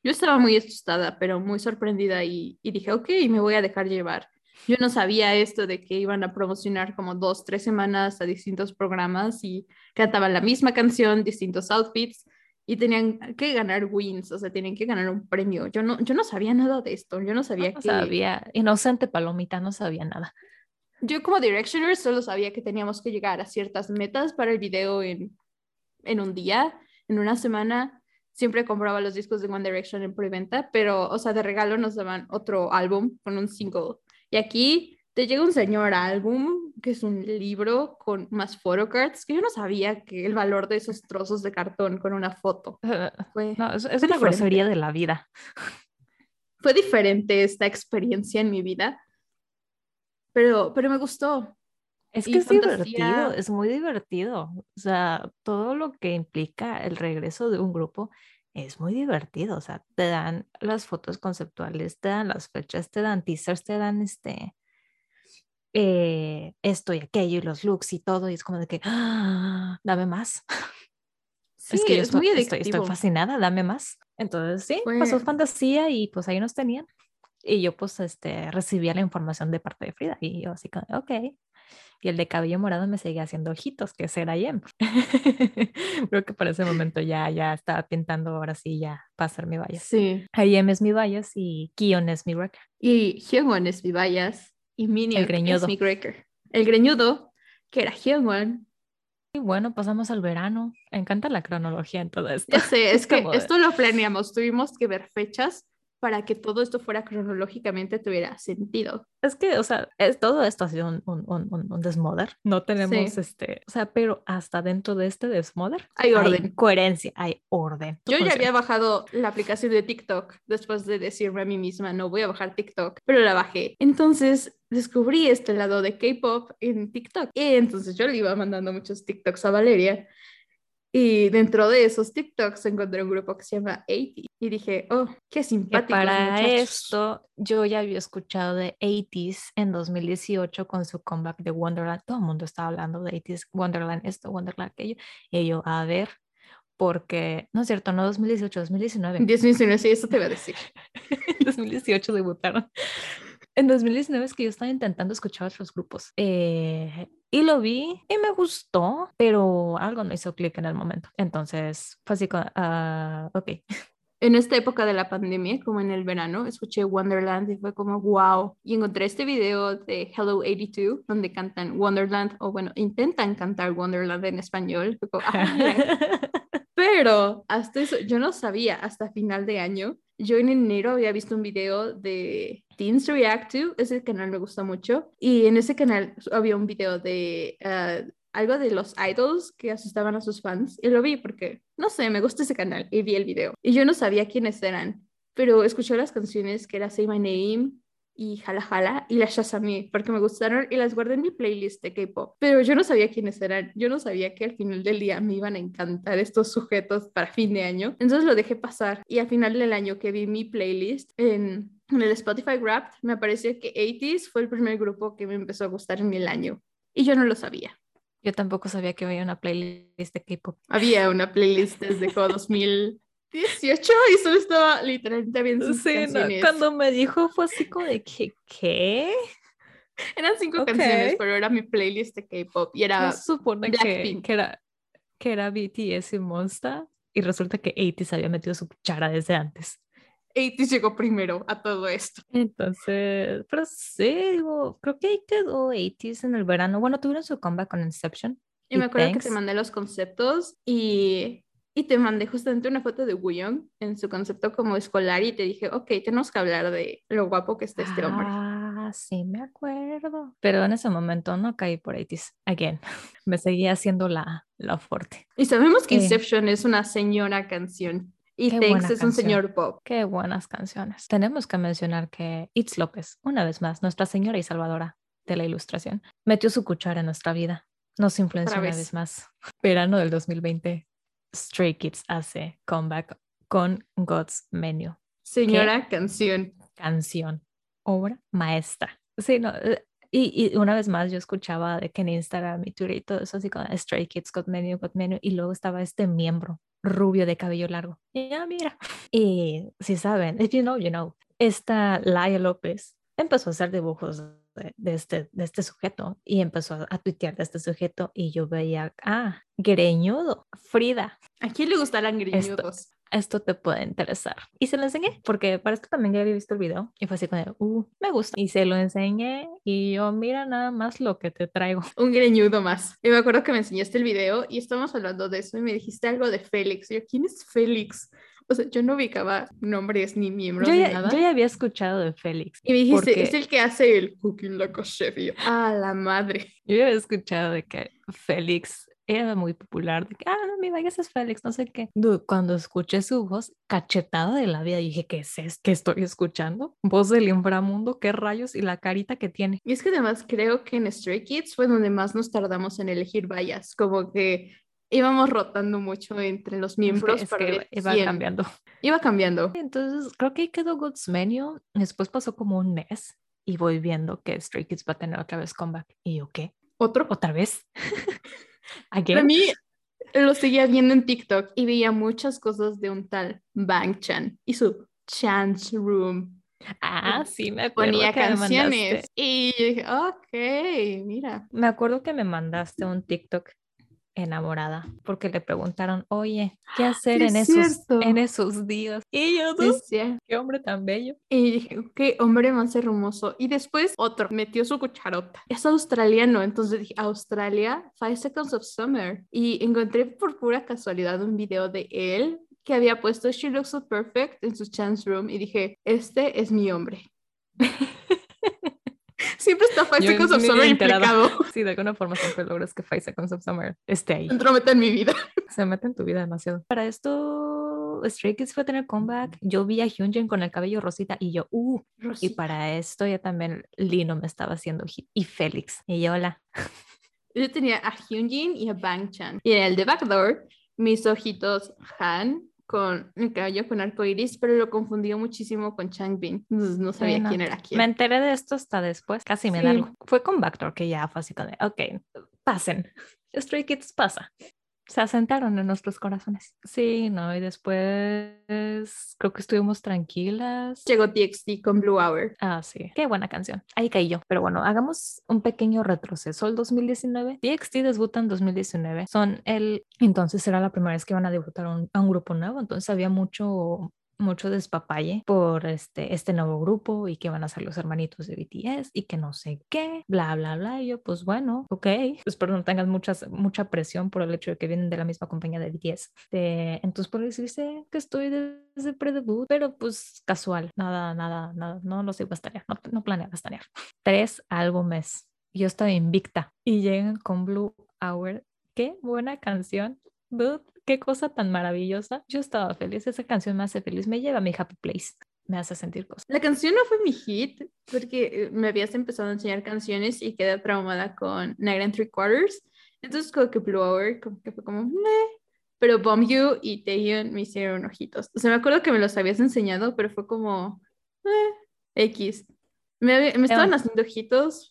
Yo estaba muy asustada, pero muy sorprendida y, y, dije, ok, me voy a dejar llevar. Yo no sabía esto de que iban a promocionar como dos, tres semanas a distintos programas y cantaban la misma canción, distintos outfits y tenían que ganar wins, o sea, tenían que ganar un premio. Yo no, yo no sabía nada de esto, yo no sabía no que... sabía, inocente palomita, no sabía nada. Yo como directioner solo sabía que teníamos que llegar a ciertas metas para el video en, en un día, en una semana. Siempre compraba los discos de One Direction en preventa, pero, o sea, de regalo nos daban otro álbum con un single. Y aquí te llega un señor álbum, que es un libro con más photocards, que yo no sabía que el valor de esos trozos de cartón con una foto. Fue, no, es, es una grosería de la vida. Fue diferente esta experiencia en mi vida, pero, pero me gustó. Es que y es fantasía... divertido, es muy divertido. O sea, todo lo que implica el regreso de un grupo es muy divertido. O sea, te dan las fotos conceptuales, te dan las fechas, te dan teasers, te dan este eh, esto y aquello y los looks y todo. Y es como de que, ¡ah! dame más. Sí, es que yo es estoy, muy estoy, estoy, fascinada, dame más. Entonces, sí, Fue... pasó fantasía y pues ahí nos tenían. Y yo pues este, recibía la información de parte de Frida y yo así como, ok. Y el de cabello morado me seguía haciendo ojitos, que será Yem. Creo que para ese momento ya, ya estaba pintando ahora sí ya para ser mi bias. Sí. Ayem es mi bias y Kion es mi wrecker. Y Hyungwon es mi bias y Minnie es mi wrecker. El greñudo, que era Hyungwon, y bueno, pasamos al verano. Me encanta la cronología en todo esto. Ya sé, es que esto lo planeamos. Tuvimos que ver fechas para que todo esto fuera cronológicamente tuviera sentido. Es que, o sea, es, todo esto ha sido un, un, un, un desmoder. No tenemos sí. este, o sea, pero hasta dentro de este desmoder hay orden. Hay coherencia, hay orden. Yo ya había bajado la aplicación de TikTok después de decirme a mí misma, no voy a bajar TikTok, pero la bajé. Entonces descubrí este lado de K-pop en TikTok. Y entonces yo le iba mandando muchos TikToks a Valeria y dentro de esos TikToks encontré un grupo que se llama 80 y dije, oh, qué simpático. Para muchachos. esto, yo ya había escuchado de 80s en 2018 con su comeback de Wonderland. Todo el mundo estaba hablando de 80s, Wonderland, esto, Wonderland, aquello. Y yo, a ver, porque, no es cierto, no 2018, 2019. 2019, sí, eso te iba a decir. 2018 debutaron. En 2019 es que yo estaba intentando escuchar otros grupos. Eh, y lo vi y me gustó, pero algo no hizo clic en el momento. Entonces fue así, uh, ok. En esta época de la pandemia, como en el verano, escuché Wonderland y fue como wow. Y encontré este video de Hello 82, donde cantan Wonderland, o bueno, intentan cantar Wonderland en español. Como, ah, pero hasta eso, yo no sabía hasta final de año. Yo en enero había visto un video de Teens React to, ese canal me gusta mucho, y en ese canal había un video de uh, algo de los idols que asustaban a sus fans, y lo vi porque, no sé, me gusta ese canal, y vi el video. Y yo no sabía quiénes eran, pero escuché las canciones que era Say My Name, y Jala Jala y las Shazamé porque me gustaron y las guardé en mi playlist de K-pop. Pero yo no sabía quiénes eran. Yo no sabía que al final del día me iban a encantar estos sujetos para fin de año. Entonces lo dejé pasar y al final del año que vi mi playlist en, en el Spotify Wrapped me pareció que 80s fue el primer grupo que me empezó a gustar en el año y yo no lo sabía. Yo tampoco sabía que había una playlist de K-pop. Había una playlist desde 2000. 18 y solo estaba literalmente viendo sus sí, canciones. No, cuando me dijo fue así como de que, ¿qué? Eran cinco okay. canciones, pero era mi playlist de K-pop y era Se supone que, que, era, que era BTS y Monster y resulta que 80 había metido su cuchara desde antes. 80 llegó primero a todo esto. Entonces, pero sí, digo, creo que ahí quedó 80 en el verano. Bueno, tuvieron su comeback con Inception. Y, y me acuerdo thanks. que te mandé los conceptos y y te mandé justamente una foto de Wooyoung en su concepto como escolar y te dije, ok, tenemos que hablar de lo guapo que está este hombre. Ah, sí, me acuerdo. Pero en ese momento no caí por 80s. Again, me seguía haciendo la, la fuerte. Y sabemos que eh. Inception es una señora canción. Y Thanks es un señor pop. Qué buenas canciones. Tenemos que mencionar que Itz López, una vez más, nuestra señora y salvadora de la ilustración, metió su cuchara en nuestra vida. Nos influenció una vez más. Verano del 2020 Stray Kids hace comeback con God's Menu. Señora canción. Canción. Obra maestra. Sí, no. Eh, y, y, una vez más yo escuchaba de que en Instagram y Twitter y todo eso así con Stray Kids, God Menu, God Menu. Y luego estaba este miembro rubio de cabello largo. Y ya, mira. Y si saben, if you know, you know. Esta Laia López empezó a hacer dibujos de, de este, de este sujeto y empezó a, tuitear de este sujeto y yo veía, ah, greñudo, Frida, ¿A quién le gustarán greñudos? esto te puede interesar. Y se lo enseñé, porque para esto también ya había visto el video y fue así como, uh, me gusta. Y se lo enseñé y yo, mira nada más lo que te traigo. Un greñudo más. Y me acuerdo que me enseñaste el video y estábamos hablando de eso y me dijiste algo de Félix. Y yo, ¿quién es Félix? O sea, yo no ubicaba nombres ni miembros Yo ni ya, nada. yo ya había escuchado de Félix. Y me dijiste, porque- es el que hace el cooking like a chef. Y yo, ah, la madre. Yo ya había escuchado de que Félix era muy popular, de que, ah, no, mira, ese es Félix, no sé qué. Dude, cuando escuché su voz, cachetada de la vida, dije, ¿qué es esto que estoy escuchando? Voz del inframundo, qué rayos y la carita que tiene. Y es que además creo que en Stray Kids fue donde más nos tardamos en elegir vallas. Como que íbamos rotando mucho entre los Es que- miembros es para que iba cambiando. Iba cambiando. Entonces, creo que ahí quedó God's Menu. Después pasó como un mes y voy viendo que Stray Kids va a tener otra vez comeback. Y yo, ¿qué? Otro. ¿Otra vez? Para mí lo seguía viendo en TikTok y veía muchas cosas de un tal Bang Chan y su Chance Room. Ah, sí, me acuerdo Ponía que me mandaste. canciones y yo dije, ok, mira. Me acuerdo que me mandaste un TikTok enamorada porque le preguntaron, oye, ¿qué hacer Sí, en es esos, en esos días? Y yo, "Dude, Decía, qué hombre tan bello. Y dije, qué hombre más hermoso. Y después otro metió su cucharota. Es australiano, entonces dije, Australia, Five Seconds of Summer. Y encontré por pura casualidad un video de él que había puesto She Looks So Perfect en su chance room y dije, este es mi hombre. Siempre está Five Seconds of Summer enterada. implicado. Sí, de alguna forma siempre logras que Five Seconds of Summer esté ahí. Entrometa en mi vida. Se mete en tu vida demasiado. Para esto, Stray Kids fue a tener comeback. Yo vi a Hyunjin con el cabello rosita y yo, uh, y para esto ya también Lino me estaba haciendo hit. Y Félix. Y yo, hola. Yo tenía a Hyunjin y a Bang Chan. Y en el de Backdoor, mis ojitos Han con el cabello con arco iris, pero lo confundió muchísimo con Changbin. Entonces no sabía Sí, no. quién era quién. Me enteré de esto hasta después, casi me da algo. Fue con Backdoor que ya fue así de, ok, pasen. Stray Kids pasa. Se asentaron en nuestros corazones. Sí, no, y después creo que estuvimos tranquilas. Llegó TXT con Blue Hour. Ah, sí, qué buena canción. Ahí caí yo. Pero bueno, hagamos un pequeño retroceso al 2019. TXT debuta en 2019. Son el. Entonces era la primera vez que iban a debutar un, a un grupo nuevo. Entonces había mucho mucho despapalle por este, este nuevo grupo y que van a ser los hermanitos de BTS y que no sé qué, bla, bla, bla. Y yo, pues bueno, ok. Espero no tengas muchas, mucha presión por el hecho de que vienen de la misma compañía de BTS. De- entonces, por decirse que estoy desde pre-debut, pero pues casual, nada, nada, nada, no lo sé bastanear, no, no planeo bastanear. Tres álbumes. Yo estaba invicta y llegan con Blue Hour. Qué buena canción. Dude, qué cosa tan maravillosa. Yo estaba feliz. Esa canción me hace feliz. Me lleva a mi happy place. Me hace sentir cosas. La canción no fue mi hit porque eh, me habías empezado a enseñar canciones y quedé traumada con Night and Three Quarters. Entonces como que Blue Hour como que fue como meh. Pero Bomb You y Taehyun me hicieron ojitos. O sea, me acuerdo que me los habías enseñado, pero fue como eh, X. Me, me estaban haciendo ojitos.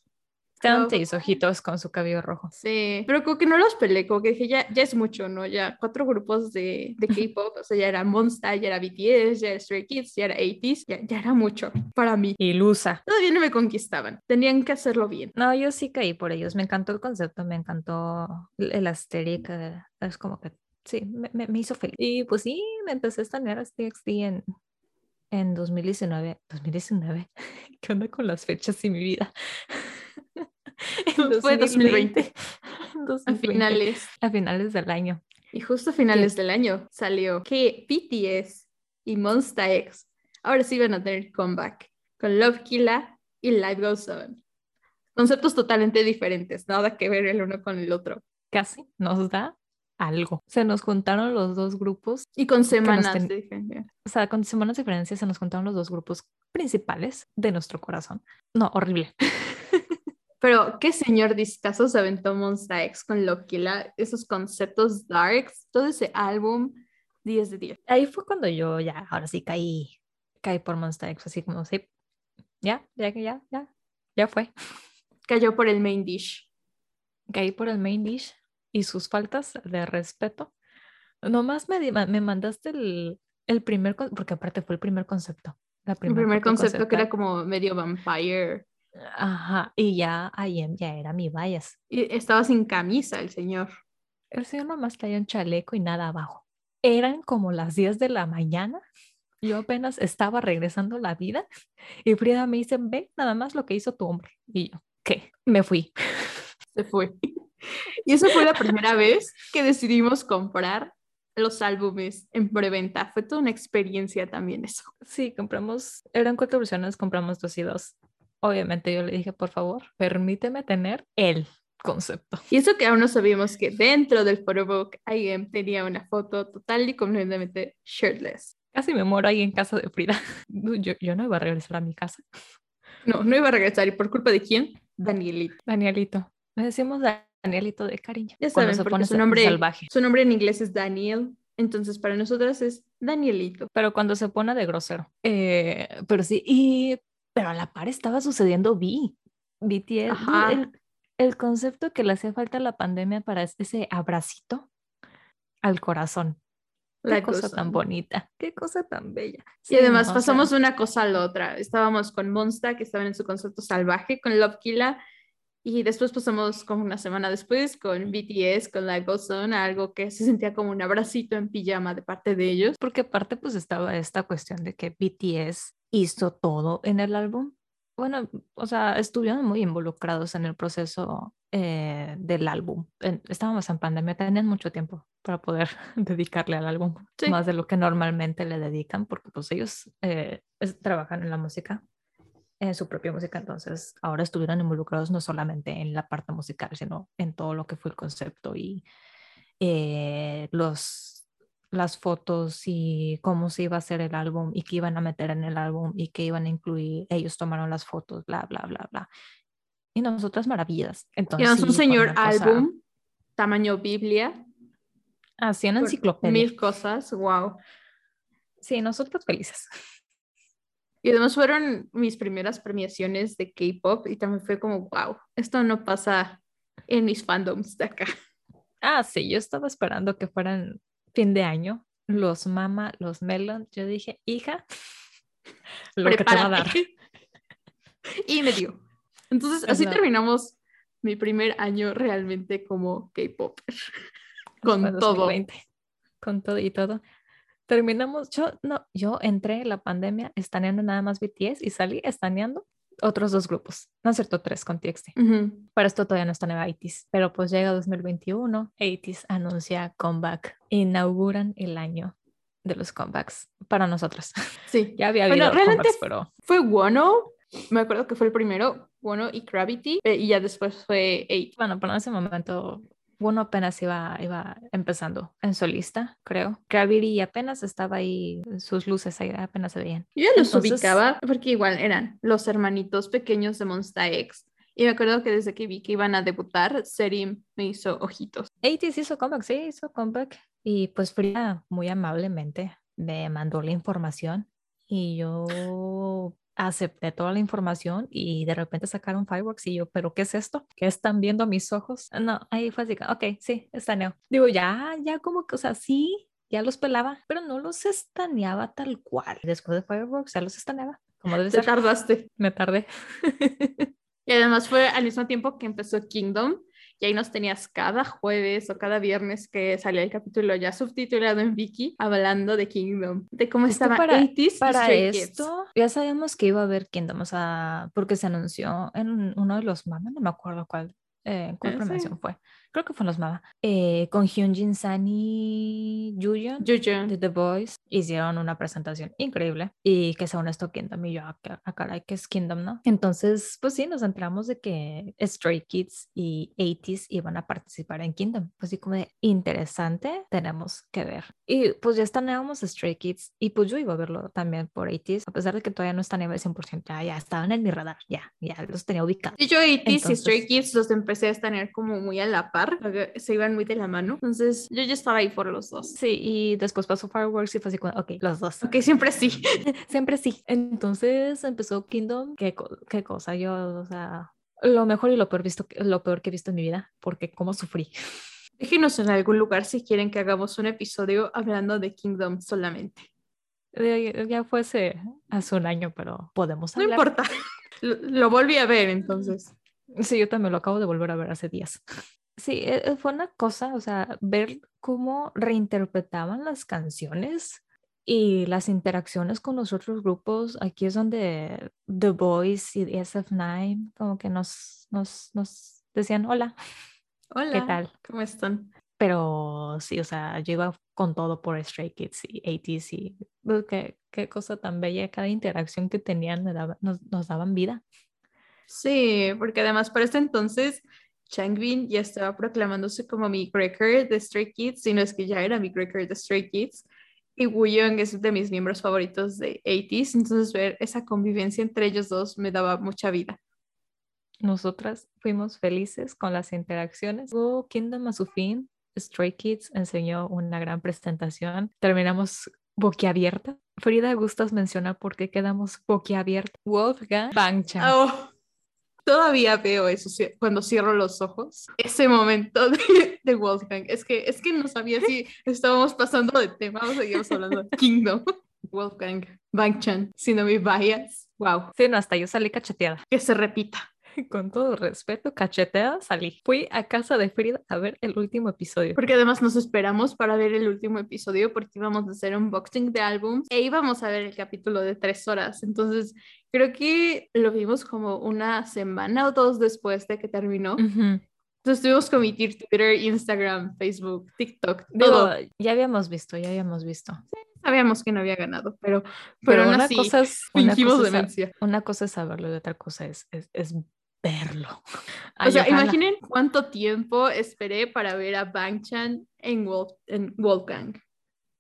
Seis ojitos con su cabello rojo. Sí, pero como que no los peleé, como que dije, ya, ya es mucho, ¿no? Ya cuatro grupos de, de K-pop, o sea, ya era Monster, ya era BTS, ya era Stray Kids, ya era 80s, ya, ya era mucho para mí. Ilusa. Todavía no me conquistaban, tenían que hacerlo bien. No, yo sí caí por ellos. Me encantó el concepto, me encantó el aesthetic. eh, Es como que sí, me, me- me hizo feliz. Y pues sí, me empecé a estanear a TXT en, en 2019. 2019. ¿Qué onda con las fechas y mi vida? En Fue 2020. En A 2020, finales, A finales del año. y justo a finales del año salió que BTS y Monsta X ahora sí van a tener comeback con Love Killa y Life Goes On. Conceptos totalmente diferentes, nada que ver el uno con el otro. Casi nos da algo. Se nos juntaron los dos grupos Y con semanas ten- de diferencia. o sea, con semanas de diferencia se nos juntaron los dos grupos principales de nuestro corazón. No, horrible. Pero qué señor discazo se aventó X con Lokila, esos conceptos darks, todo ese álbum 10 de 10. Ahí fue cuando yo ya, ahora sí caí, caí por Monster X, así como, sí, ya, ya, ya, ya, ya fue. Cayó por el main dish. Caí por el main dish y sus faltas de respeto. Nomás me, me mandaste el, el primer, porque aparte fue el primer concepto. La El primer foto concepto que era como medio vampire. Ajá, y ya IM ya era mi bias. Y estaba sin camisa el señor. El señor nomás traía un chaleco y nada abajo. Eran como las 10 de la mañana. Yo apenas estaba regresando la vida y Frida me dice, ve nada más lo que hizo tu hombre. Y yo, ¿qué? Me fui. Se fue. Y esa fue la primera vez que decidimos comprar los álbumes en preventa. Fue toda una experiencia también eso. Sí, compramos, eran cuatro versiones, compramos dos y dos. Obviamente yo le dije, por favor, permíteme tener el concepto. Y eso que aún no sabíamos que dentro del photobook IM tenía una foto total y completamente shirtless. Casi me muero ahí en casa de Frida. Yo, yo no iba a regresar a mi casa. No, no iba a regresar. ¿Y por culpa de quién? Danielito. Danielito. Le decimos Danielito de cariño. Ya saben, se porque pone su nombre, salvaje. su nombre en inglés es Daniel. Entonces para nosotras es Danielito. Pero cuando se pone de grosero. Eh, pero sí, y pero a la par estaba sucediendo B. BTS. Ajá. El, el concepto que le hacía falta a la pandemia para es- ese abracito al corazón. Qué La cosa cosa. tan bonita, qué cosa tan bella. Y además no, o pasamos sea, una cosa a la otra. Estábamos con Monsta, que estaban en su concepto salvaje, con Love Killa, y después pasamos como una semana después con BTS, con Live Goes On, a algo que se sentía como un abracito en pijama de parte de ellos. porque aparte pues estaba esta cuestión de que BTS hizo todo en el álbum. Bueno, o sea, estuvieron muy involucrados en el proceso eh, del álbum. Estábamos en pandemia, tenían mucho tiempo para poder dedicarle al álbum, Sí. más de lo que normalmente le dedican, porque pues ellos eh, es- trabajan en la música, en su propia música, entonces ahora estuvieron involucrados no solamente en la parte musical, sino en todo lo que fue el concepto y eh, los, las fotos y cómo se iba a hacer el álbum y qué iban a meter en el álbum y qué iban a incluir. Ellos tomaron las fotos, bla, bla, bla, bla. Y nosotras maravillas. Entonces, un señor cosa- álbum, tamaño Biblia, Así con enciclopedia. mil cosas, wow. Sí, nosotros felices. Y además fueron mis primeras premiaciones de K-pop y también fue como, wow, esto no pasa en mis fandoms de acá. Ah, sí, yo estaba esperando que fueran fin de año. Los Mama, los Melon. Yo dije, hija, lo que te va a dar. Y me dio. Entonces, Es así terminamos mi primer año realmente como K-pop. Con todo. 2020, Con todo y todo. Terminamos, yo no, yo entré en la pandemia estaneando nada más BTS y salí estaneando otros dos grupos, no es cierto, tres con TXT. Ujú. Para esto todavía no estaneaba 80s, pero pues llega 2021, 80s anuncia comeback, inauguran el año de los comebacks para nosotros. Sí. ya había Bueno, habido realmente comebacks, pero Fue Wono, me acuerdo que fue el primero, Wono y Gravity, eh, y ya después fue Eight. bueno, para ese momento uno apenas iba, iba empezando en solista, creo. Gravity apenas estaba ahí, sus luces ahí apenas se veían. Yo ya los Entonces- ubicaba porque igual eran los hermanitos pequeños de Monsta X. Y me acuerdo que desde que vi que iban a debutar, Serim me hizo ojitos. 80s hizo comeback, sí, hizo comeback. Y pues Frida muy amablemente me mandó la información y yo acepté toda la información y de repente sacaron fireworks y yo, ¿pero qué es esto? ¿Qué están viendo mis ojos? No, ahí fue así, ok, sí, estaneo. Digo, ya, ya como que, o sea, sí, ya los pelaba, pero no los estaneaba tal cual. Después de fireworks ya los estaneaba, como debe Te tardaste. Me tardé. Y además fue al mismo tiempo que empezó Kingdom. Y ahí nos tenías cada jueves o cada viernes que salía el capítulo ya subtitulado en Viki hablando de Kingdom, de cómo estaba para- 80s y Para Kids. esto, ya sabíamos que iba a haber Kingdom, o sea, porque se anunció en uno de los Mama, no me acuerdo cuál, eh, cuál Ah, sí. fue. Creo que fue en los Mama. eh, con Hyunjin San y Juyeon Juju. de The Boys hicieron una presentación increíble y que según esto Kingdom y yo, a, a caray, que es Kingdom, ¿no? Entonces, pues sí, nos enteramos de que Stray Kids y 80s iban a participar en Kingdom. Pues sí, como de interesante, tenemos que ver. Y pues ya estaneábamos Stray Kids y pues yo iba a verlo también por 80s, a pesar de que todavía no estaneaba al 100%, ya, ya estaban en mi radar, ya, ya los tenía ubicados. Y yo 80s y Stray Entonces- Kids los empecé a tener como muy a la par, porque se iban muy de la mano. Entonces yo ya estaba ahí por los dos. Sí, y después pasó Fireworks y fue así, ok, los dos. Ok, siempre sí. Siempre sí. Entonces empezó Kingdom. Qué, qué cosa. Yo, o sea, lo mejor y lo peor, visto, lo peor que he visto en mi vida, porque cómo sufrí. Déjenos en algún lugar si quieren que hagamos un episodio hablando de Kingdom solamente. Ya fuese hace un año, pero podemos No hablar. importa. Lo, lo volví a ver entonces. Sí, yo también lo acabo de volver a ver hace días. Sí, e- e- fue una cosa, o sea, ver cómo reinterpretaban las canciones y las interacciones con los otros grupos. Aquí es donde The Boys y SF9 como que nos, nos, nos decían hola, Hola. ¿qué tal? ¿Cómo están? Pero sí, o sea, yo iba con todo por Stray Kids y 80s y pues, qué, qué cosa tan bella. Cada interacción que tenían nos, nos daban vida. Sí, porque además para este entonces Changbin ya estaba proclamándose como mi cracker de Stray Kids, si no es que ya era mi cracker de Stray Kids. Y Wooyoung es de mis miembros favoritos de 80s, entonces ver esa convivencia entre ellos dos me daba mucha vida. Nosotras fuimos felices con las interacciones. Luego Kingdom a su fin, Stray Kids enseñó una gran presentación. Terminamos boquiabierta. Frida, ¿gustas mencionar por qué quedamos boquiabierta? Wolfgang Bangchan. Oh, todavía veo eso cuando cierro los ojos, ese momento de, de Wolfgang. Es que, es que no sabía si estábamos pasando de tema o seguíamos hablando de Kingdom. Wolfgang, Bangchan, si no me vayas. Wow, Sí, no, hasta yo salí cacheteada. que se repita. Con todo respeto, cacheteada salí. Fui a casa de Frida a ver el último episodio. Porque además nos esperamos para ver el último episodio porque íbamos a hacer un unboxing de álbum e íbamos a ver el capítulo de tres horas. Entonces, creo que lo vimos como una semana o dos después de que terminó. Ujú. Entonces tuvimos que omitir Twitter, Instagram, Facebook, TikTok, Digo, todo. ya habíamos visto, ya habíamos visto. Sabíamos que no había ganado, pero, pero, Pero una así cosa es, una cosa es una cosa es saberlo y otra cosa es, es, es verlo. O sea, ojalá. imaginen cuánto tiempo esperé para ver a Bangchan en, Wolf, en Wolfgang.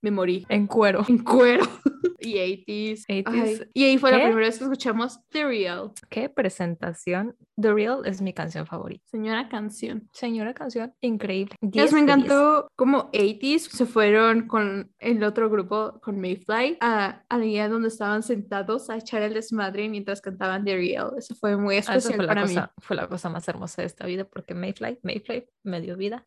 Me morí. En cuero. En cuero. y 80s. 80s. Ay, Y ahí fue la ¿Qué? primera vez que escuchamos The Real. Qué presentación. The Real es mi canción favorita. Señora canción. Señora canción, increíble. 10 me de 10. encantó como 80s se fueron con el otro grupo, con Mayfly, a, al día donde estaban sentados a echar el desmadre mientras cantaban The Real. Eso fue muy Ah, especial fue la, para mí. cosa, fue la cosa más hermosa de esta vida porque Mayfly, Mayfly me dio vida.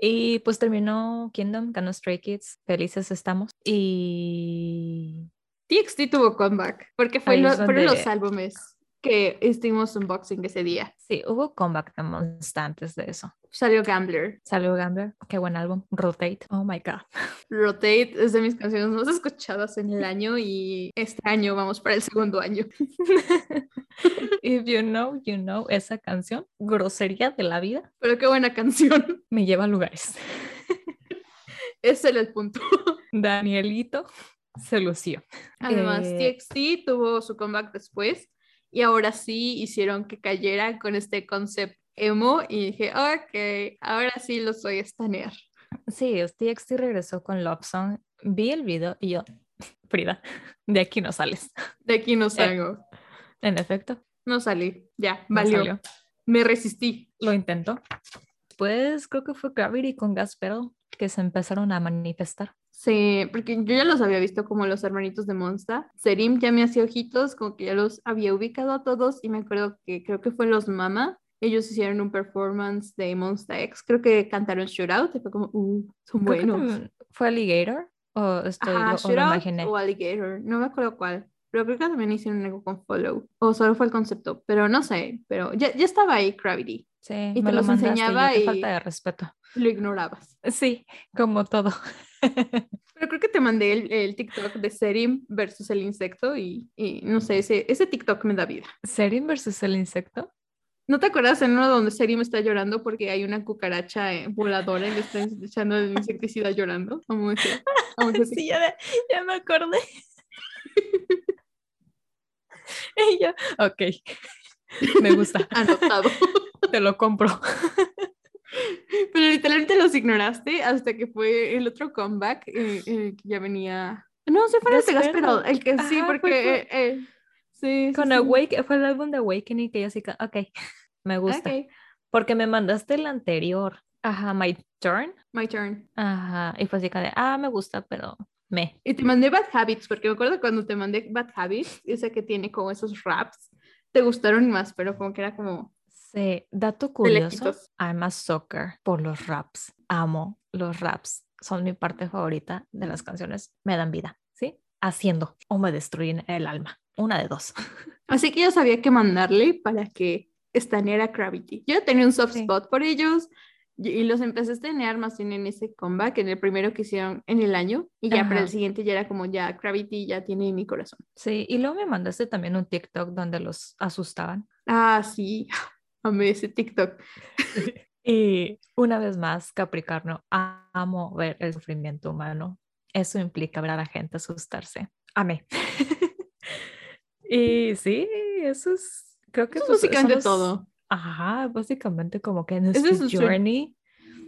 Y pues terminó Kingdom, ganó Stray Kids, felices estamos. Y TXT tuvo comeback, porque fue lo- es fueron los donde- álbumes que estuvimos unboxing ese día. sí, hubo comeback de Monster antes de eso. Salió Gambler. Salió Gambler, qué buen álbum. Rotate, oh my god. Rotate es de mis canciones más escuchadas en el año y este año vamos para el segundo año. If you know, you know, esa canción, grosería de la vida, Pero qué buena canción. me lleva a lugares. Ese era el punto. Danielito se lució. Además, Eh, TXT tuvo su comeback después y ahora sí hicieron que cayera con este concept emo y dije, ok, ahora sí lo soy estanear. Sí, TXT regresó con Love Song. Vi el video y yo, Frida, de aquí no sales. De aquí no salgo. En efecto, No salí, ya, no valió. salió. Me resistí. Lo intentó. Pues creo que fue Gravity con Gas Pedal que se empezaron a manifestar. Sí, porque yo ya los había visto como los hermanitos de Monster. Serim ya me hacía ojitos, como que ya los había ubicado a todos y me acuerdo que creo que fue los Mama. Ellos hicieron un performance de Monster X. Creo que cantaron Shootout y fue como, uh, son Creo buenos. ¿Fue Alligator? ¿O, estoy, Ajá, lo, o lo Shootout imaginé? o Alligator, no me acuerdo cuál. Pero creo que también hicieron algo con Follow. O solo fue el concepto, pero no sé. Pero ya, ya estaba ahí Gravity. Sí, te me lo los mandaste. y enseñaba y- falta de respeto. Lo ignorabas. Sí, como todo. Pero creo que te mandé el, el TikTok de Serim versus el insecto y, y no sé, ese, ese TikTok me da vida. Serim versus el insecto. ¿No te acuerdas en uno donde Serim está llorando porque hay una cucaracha eh, voladora y le está echando el insecticida llorando? Como ese- como ese Sí, ya me, ya me acordé. y yo, ok, me gusta, anotado. te lo compro. Pero literalmente los ignoraste hasta que fue el otro comeback eh, eh, que ya venía. No, se fue el Gaspero. Gaspero, el que sí, Ajá, fue porque. con- eh, eh, sí, sí, Con sí. Awake, fue el álbum de Awakening que yo sí, que- ok, me gusta. Porque me mandaste el anterior, ajá, My Turn, my turn. ajá, y fue así que de, ah, me gusta, pero me. Y te mandé Bad Habits, porque me acuerdo cuando te mandé Bad Habits, ese que tiene como esos raps, te gustaron más, pero como que era como. Sí, dato curioso. I'm a sucker por los raps. Amo los raps. Son mi parte favorita de las canciones. Me dan vida, ¿sí? Haciendo o me destruyen el alma. Una de dos. Así que yo sabía que mandarle para que estaneara Gravity. Yo tenía un soft Sí. spot por ellos y los empecé a estanear más bien en ese comeback, en el primero que hicieron en el año. Y ya para el Ajá. siguiente ya era como ya Gravity ya tiene mi corazón. Sí, y luego me mandaste también un TikTok donde los asustaban. Ah, sí. Amé ese TikTok. Y una vez más, Capricornio, amo ver el sufrimiento humano. Eso implica ver a la gente asustarse. Amé. y sí, eso es, creo que Eso es pues, básicamente los- todo. Ajá, básicamente como que nuestro es nuestro- journey.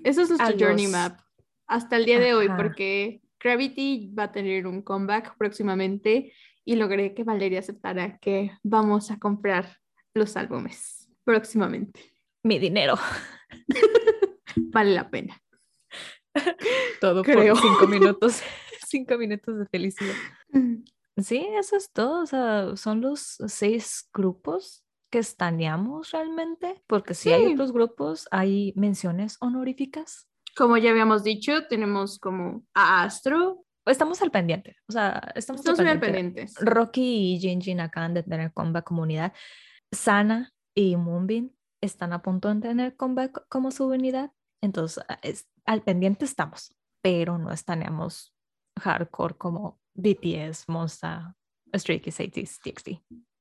Eso es nuestro journey los- map hasta el día de hoy, Ajá. porque Gravity va a tener un comeback próximamente y logré que Valeria aceptara que vamos a comprar los álbumes próximamente. Mi dinero. Vale la pena. Todo Creo. por cinco minutos. cinco minutos de felicidad. Sí, eso es todo. O sea, son los seis grupos que estaneamos realmente, porque si hay Sí. otros grupos, hay menciones honoríficas. Como ya habíamos dicho, tenemos como a Astro. Estamos al pendiente. O sea, estamos, Estamos al muy al pendiente. Rocky y Jinjin acaban de tener comeback comunidad. Sana y Moonbin están a punto de tener comeback como su unidad. Entonces, a- es- al pendiente estamos, pero no estaneamos hardcore como BTS, Monsta, Stray Kids, ATEEZ, TXT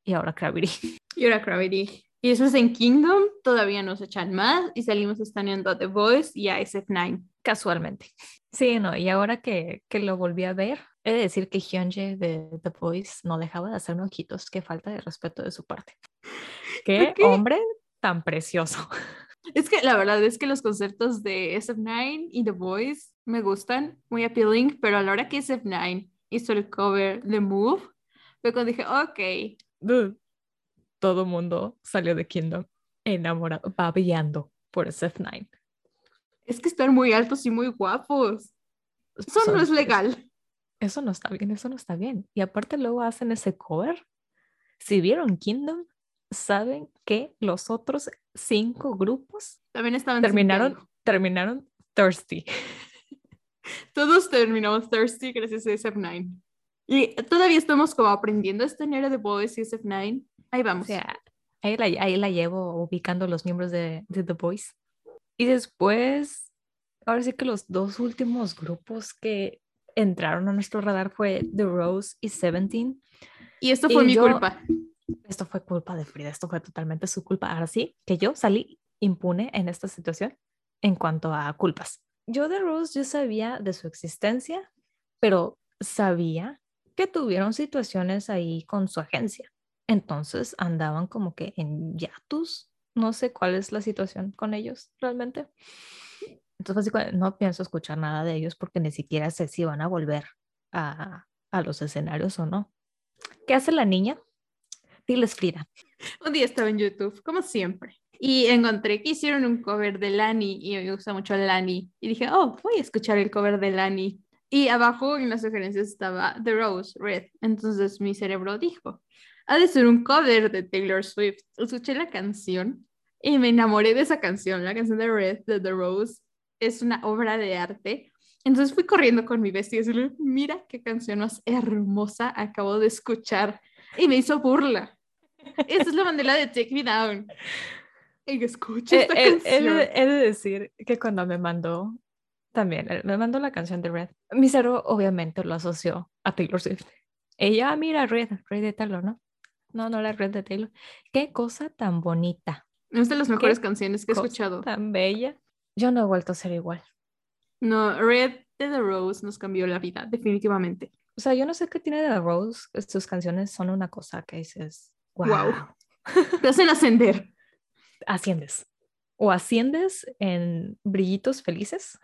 y ahora Gravity. Y ahora Gravity. Y después en Kingdom todavía nos echan más y salimos estaneando a The Voice y a SF9. Casualmente. Sí, no, y ahora que, que lo volví a ver, he de decir que Hyunjae de The Voice no dejaba de hacerme ojitos. Qué falta de respeto de su parte. Qué qué? hombre tan precioso. Es que la verdad es que los conceptos de SF9 y The Voice me gustan, muy appealing, pero a la hora que SF9 hizo el cover de Move, fue cuando dije, ok, Dude, todo mundo salió de Kingdom enamorado, babeando por SF9. Es que están muy altos y muy guapos. Eso no Son- es legal. Eso no está bien, eso no está bien. Y aparte luego hacen ese cover. Si vieron Kingdom, saben que los otros cinco grupos También estaban terminaron, sintiendo. terminaron thirsty. Todos terminamos thirsty gracias a SF9. Y todavía estamos como aprendiendo esta era de Boys y SF9. Ahí O vamos. sea, ahí la, ahí la llevo ubicando los miembros de, de The Voice. Y después, ahora sí que los dos últimos grupos que entraron a nuestro radar fue The Rose y Seventeen. y esto fue y mi yo- culpa. Esto fue culpa de Frida, esto fue totalmente su culpa. Ahora sí, que yo salí impune en esta situación en cuanto a culpas. Yo de Rose, yo sabía de su existencia, pero sabía que tuvieron situaciones ahí con su agencia. Entonces andaban como que en hiatus. No sé cuál es la situación con ellos realmente. Entonces no pienso escuchar nada de ellos porque ni siquiera sé si van a volver a, a los escenarios o no. ¿Qué hace la niña? Diles Frida. Un día estaba en YouTube, como siempre, y encontré que hicieron un cover de Lani y me gusta mucho Lani. Y dije, oh, voy a escuchar el cover de Lani. Y abajo en las sugerencias estaba The Rose, Red. Entonces mi cerebro dijo, ha de ser un cover de Taylor Swift. Escuché la canción y me enamoré de esa canción. La canción de Red de The Rose es una obra de arte. Entonces fui corriendo con mi bestia y decirle, mira qué canción más hermosa acabo de escuchar. Y me hizo burla. Esa es la bandera de Take Me Down. Y escucha Eh, esta He, he canción. he de decir que cuando me mandó, también, eh, me mandó la canción de Red, mi cerebro obviamente lo asoció a Taylor Swift. Ella, ah, mira, Red, Red de Taylor, ¿no? No, no la Red de Taylor. Qué cosa tan bonita, Es de las mejores ¿Qué canciones que he escuchado. tan bella. Yo no he vuelto a ser igual. No, Red de The Rose nos cambió la vida, definitivamente. O sea, yo no sé qué tiene de Rose, sus canciones son una cosa que dices, wow, Guau. Te hacen ascender. asciendes. O asciendes en brillitos felices,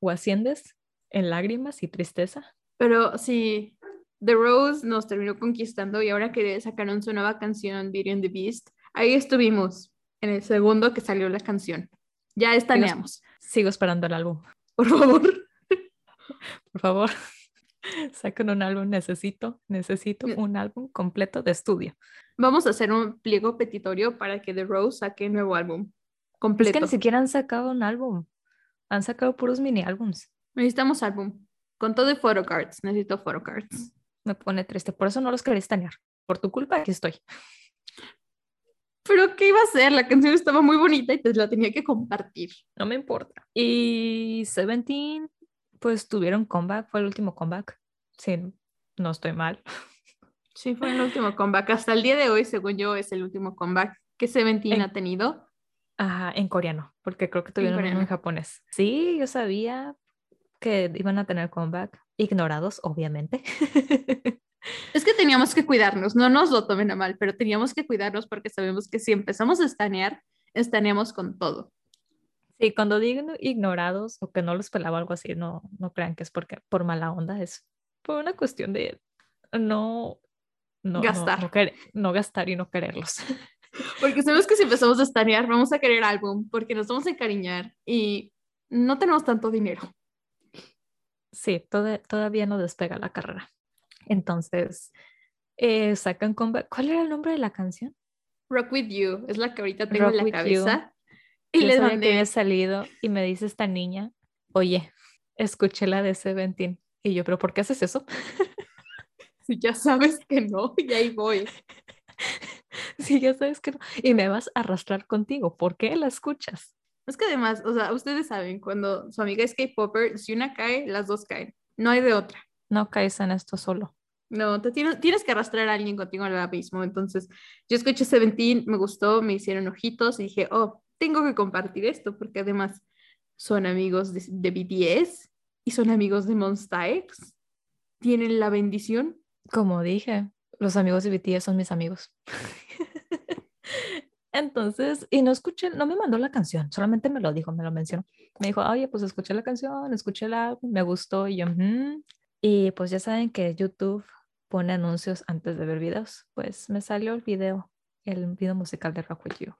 o asciendes en lágrimas y tristeza. Pero sí, The Rose nos terminó conquistando y ahora que sacaron su nueva canción, Beauty and the Beast, ahí estuvimos en el segundo que salió la canción. Ya estaneamos. Sigo esperando el álbum. Por favor. Por favor, saquen un álbum. Necesito, necesito un álbum completo de estudio. Vamos a hacer un pliego petitorio para que The Rose saque un nuevo álbum. Es Completo. que ni siquiera han sacado un álbum. Han sacado puros mini álbums. Necesitamos álbum. Con todo de photocards. Necesito photocards. Me pone triste. Por eso no los quería estanear. por tu culpa aquí estoy. Pero ¿qué iba a hacer? La canción estaba muy bonita y te la tenía que compartir. No me importa. Y Seventeen, pues tuvieron comeback, fue el último comeback. Sí, no estoy mal. Sí, fue el último comeback. Hasta el día de hoy, según yo, es el último comeback que Seventeen En- ha tenido. Ajá, en coreano, porque creo que tuvieron uno en japonés. Sí, yo sabía que iban a tener comeback. Ignorados, obviamente. Es que teníamos que cuidarnos, no nos lo tomen a mal, pero teníamos que cuidarnos porque sabemos que si empezamos a estanear, estaneamos con todo. Sí, cuando digan ignorados o que no los pelaba algo así, no, no crean que es porque por mala onda, es por una cuestión de no, no, no- Gastar. no, querer- no gastar y no quererlos. Porque sabemos que si empezamos a estanear, vamos a querer álbum porque nos vamos a encariñar y no tenemos tanto dinero. Sí, toda- todavía no despega la carrera. Entonces, eh, sacan comeback. ¿Cuál era el nombre de la canción? Rock with You es la que ahorita tengo Rock en la You. cabeza. Y Yo le sabía que mandé, había salido y me dice esta niña, oye, escuché la de Seventeen. Y yo, ¿pero por qué haces eso? si ya sabes que no, y ahí voy. Sí, ya sabes que no. Y me vas a arrastrar contigo. ¿Por qué la escuchas? Es que además, o sea, ustedes saben, cuando su amiga es K-Popper, si una cae, las dos caen. No hay de otra. No caes en esto solo. No, te tienes, tienes que arrastrar a alguien contigo al abismo. Entonces, yo escuché Seventeen, me gustó, me hicieron ojitos y dije, oh, tengo que compartir esto porque además son amigos de, de BTS y son amigos de Monsta X. Tienen la bendición. Como dije, los amigos de BTS son mis amigos. Entonces, y no escuché, no me mandó la canción, solamente me lo dijo, me lo mencionó. Me dijo, oye, pues escuché la canción, escuché el álbum, me gustó, y yo, "Ujú". Y pues ya saben que YouTube pone anuncios antes de ver videos, pues me salió el video, el video musical de Rock With You.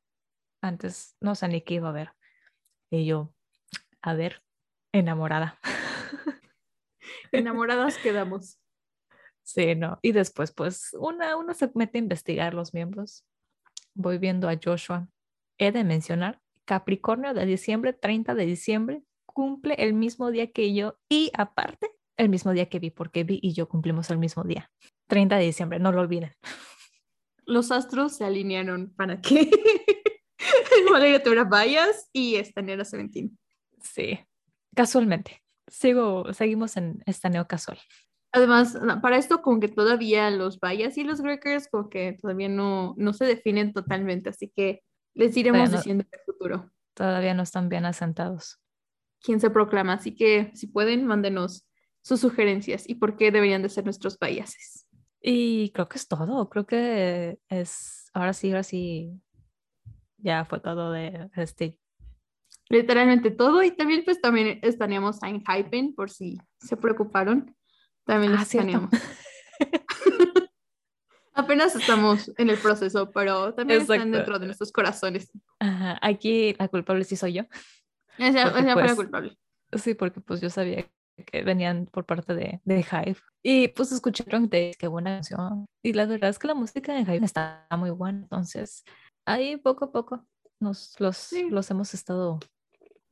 Antes no sé ni qué iba a ver. Y yo, a ver, enamorada. Enamoradas quedamos. Sí, no. Y después, pues, una, uno se mete a investigar los miembros. Voy viendo a Joshua. He de mencionar, Capricornio de diciembre, 30 de diciembre, cumple el mismo día que yo y aparte, el mismo día que vi, porque vi y yo cumplimos el mismo día. 30 de diciembre, no lo olviden. Los astros se alinearon para que Valeria vayas y estanear a Seventeen. Sí, casualmente. Sigo, seguimos en estaneo casual. Además, no, para esto como que todavía los Bayas y los Greckers como que todavía no, no se definen totalmente, así que les iremos Bueno. diciendo en el futuro Todavía no están bien asentados. quién se proclama, así que si pueden, mándenos sus sugerencias y por qué deberían de ser nuestros Bayases. Y creo que es todo. Creo que es, ahora sí, ahora sí, ya fue todo de este Literalmente todo y también pues también estaneamos a Hypen por si se preocuparon. También los Ah. Apenas estamos en el proceso, pero también están dentro de nuestros corazones. Ajá, aquí la culpable sí soy yo. Esa, fue la pues, culpable. Sí, porque pues yo sabía que venían por parte de, de Hive. Y pues escucharon de qué buena canción. Y la verdad es que la música de Hive está muy buena. Entonces, ahí poco a poco nos los, Sí. los hemos estado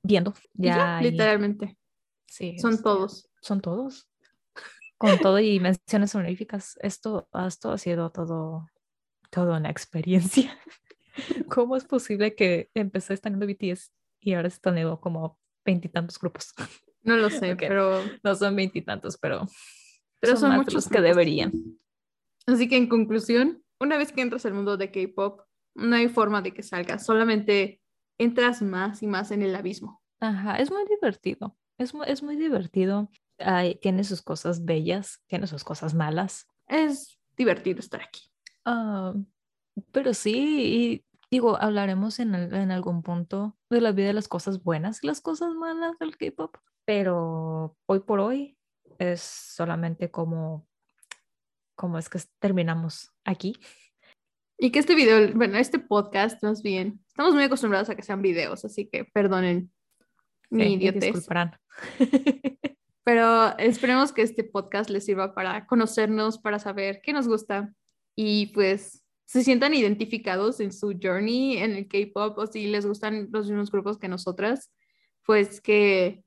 viendo. Ya, literalmente. sí, Son este, todos. Son todos. Con todo y menciones honoríficas. Esto, esto ha sido todo, todo una experiencia. ¿Cómo es posible que empecé estando BTS y ahora están como veintitantos grupos? No lo sé, Ok. pero, No son veintitantos, pero, pero son, de muchos los que deberían. Así que en conclusión, una vez que entras al mundo de K-pop, no hay forma de que salgas, solamente entras más y más en el abismo. Ajá, es muy divertido. Es es muy divertido. Ay, tiene sus cosas bellas, tiene sus cosas malas. Es divertido estar aquí. Ah, pero sí, y digo, hablaremos en, en algún punto de la vida de las cosas buenas y las cosas malas del K-pop. Pero hoy por hoy es solamente como, como es que terminamos aquí. Y que este video, bueno, este podcast más bien, estamos muy acostumbrados a que sean videos, así que perdonen mi Sí, y idiotez. disculparán. Pero esperemos que este podcast les sirva para conocernos, para saber qué nos gusta y pues se sientan identificados en su journey en el K-pop o si les gustan los mismos grupos que nosotras, pues que,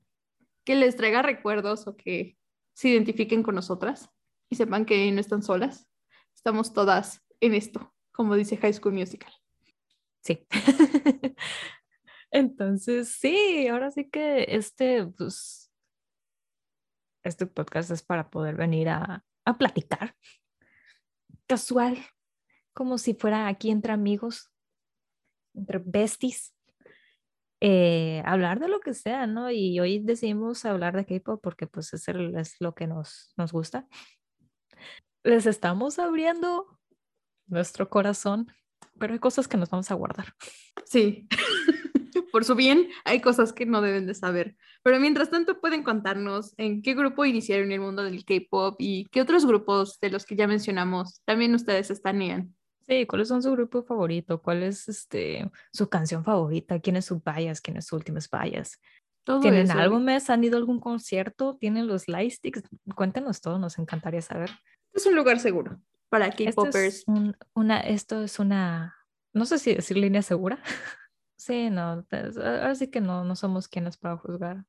que les traiga recuerdos o que se identifiquen con nosotras y sepan que no están solas. estamos todas en esto, como dice High School Musical. Sí. Entonces, sí, ahora sí que este, pues, este podcast es para poder venir a, a platicar casual, como si fuera aquí entre amigos, entre besties, eh, hablar de lo que sea, ¿no? Y hoy decidimos hablar de K-pop porque pues es, es lo que nos, nos gusta. Les estamos abriendo nuestro corazón, pero hay cosas que nos vamos a guardar. Sí, por su bien, hay cosas que no deben de saber. Pero mientras tanto pueden contarnos en qué grupo iniciaron el mundo del K-pop y qué otros grupos de los que ya mencionamos también ustedes estanían. Sí, ¿cuáles son su grupo favorito? ¿Cuál es este, su canción favorita? ¿Quién es su bias? ¿Quién es su últimas bias? ¿Tienen algún mes? ¿Han ido a algún concierto? ¿Tienen los lightsticks? Cuéntenos todo, nos encantaría saber. Es un lugar seguro para K-popers. Esto, es una, esto es una, no sé si decir línea segura. Sí, no, así que no, no somos quienes para juzgar.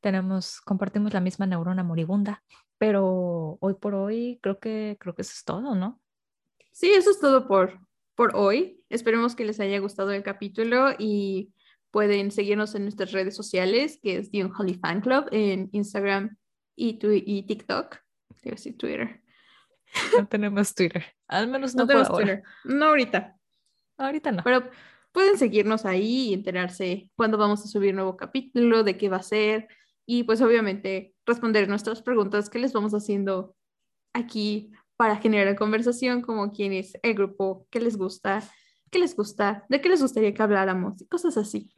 Tenemos, compartimos la misma neurona moribunda, pero hoy por hoy creo que, creo que eso es todo, ¿no? Sí, eso es todo por, por hoy. Esperemos que les haya gustado el capítulo y pueden seguirnos en nuestras redes sociales, que es The Unholy Fan Club en Instagram y, y TikTok. Debo decir Twitter. No tenemos Twitter. Al menos no, tenemos Twitter. No ahorita. Ahorita no. Pero pueden seguirnos ahí y enterarse cuándo vamos a subir nuevo capítulo, de qué va a ser y pues obviamente responder nuestras preguntas que les vamos haciendo aquí para generar conversación, como quién es el grupo, qué les gusta, qué les gusta, de qué les gustaría que habláramos, y cosas así.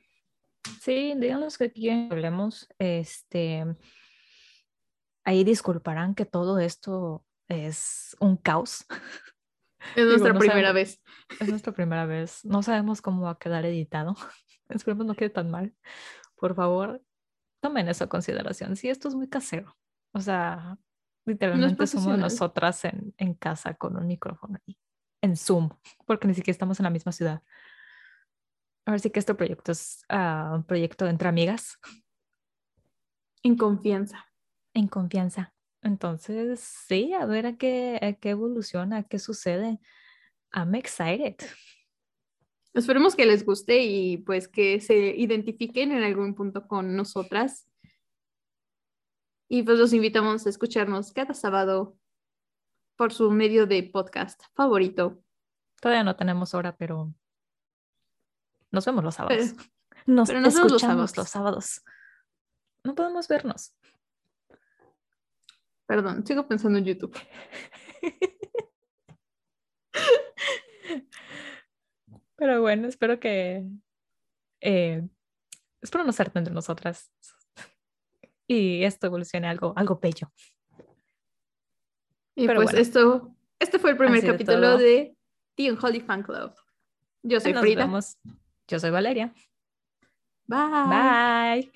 Sí, díganos que quieren hablemos. Este, ahí disculparán que todo esto es un caos. Es nuestra primera vez. Es nuestra primera vez. No sabemos cómo va a quedar editado. Esperemos no quede tan mal. Por favor, tomen eso en consideración. Sí, esto es muy casero. O sea, Literalmente somos nosotras en, en, casa con un micrófono ahí, en Zoom, porque ni siquiera estamos en la misma ciudad. Ahora sí que este proyecto es uh, un proyecto entre amigas. En confianza. En confianza. Entonces, sí, a ver a qué, a qué evoluciona, a qué sucede. I'm excited. Esperemos que les guste y pues que se identifiquen en algún punto con nosotras y pues los invitamos a escucharnos cada sábado por su medio de podcast favorito. Todavía no tenemos hora, pero nos vemos los sábados. nos, escuchamos los sábados. No podemos vernos. Perdón, sigo pensando en YouTube. Pero bueno, espero que. Eh, espero no ser entre nosotras y esto evolucione algo, algo bello. Y pues esto, este fue el primer capítulo de The Unholy Fan Club. Yo soy Frida. Yo soy Valeria. Bye. Bye.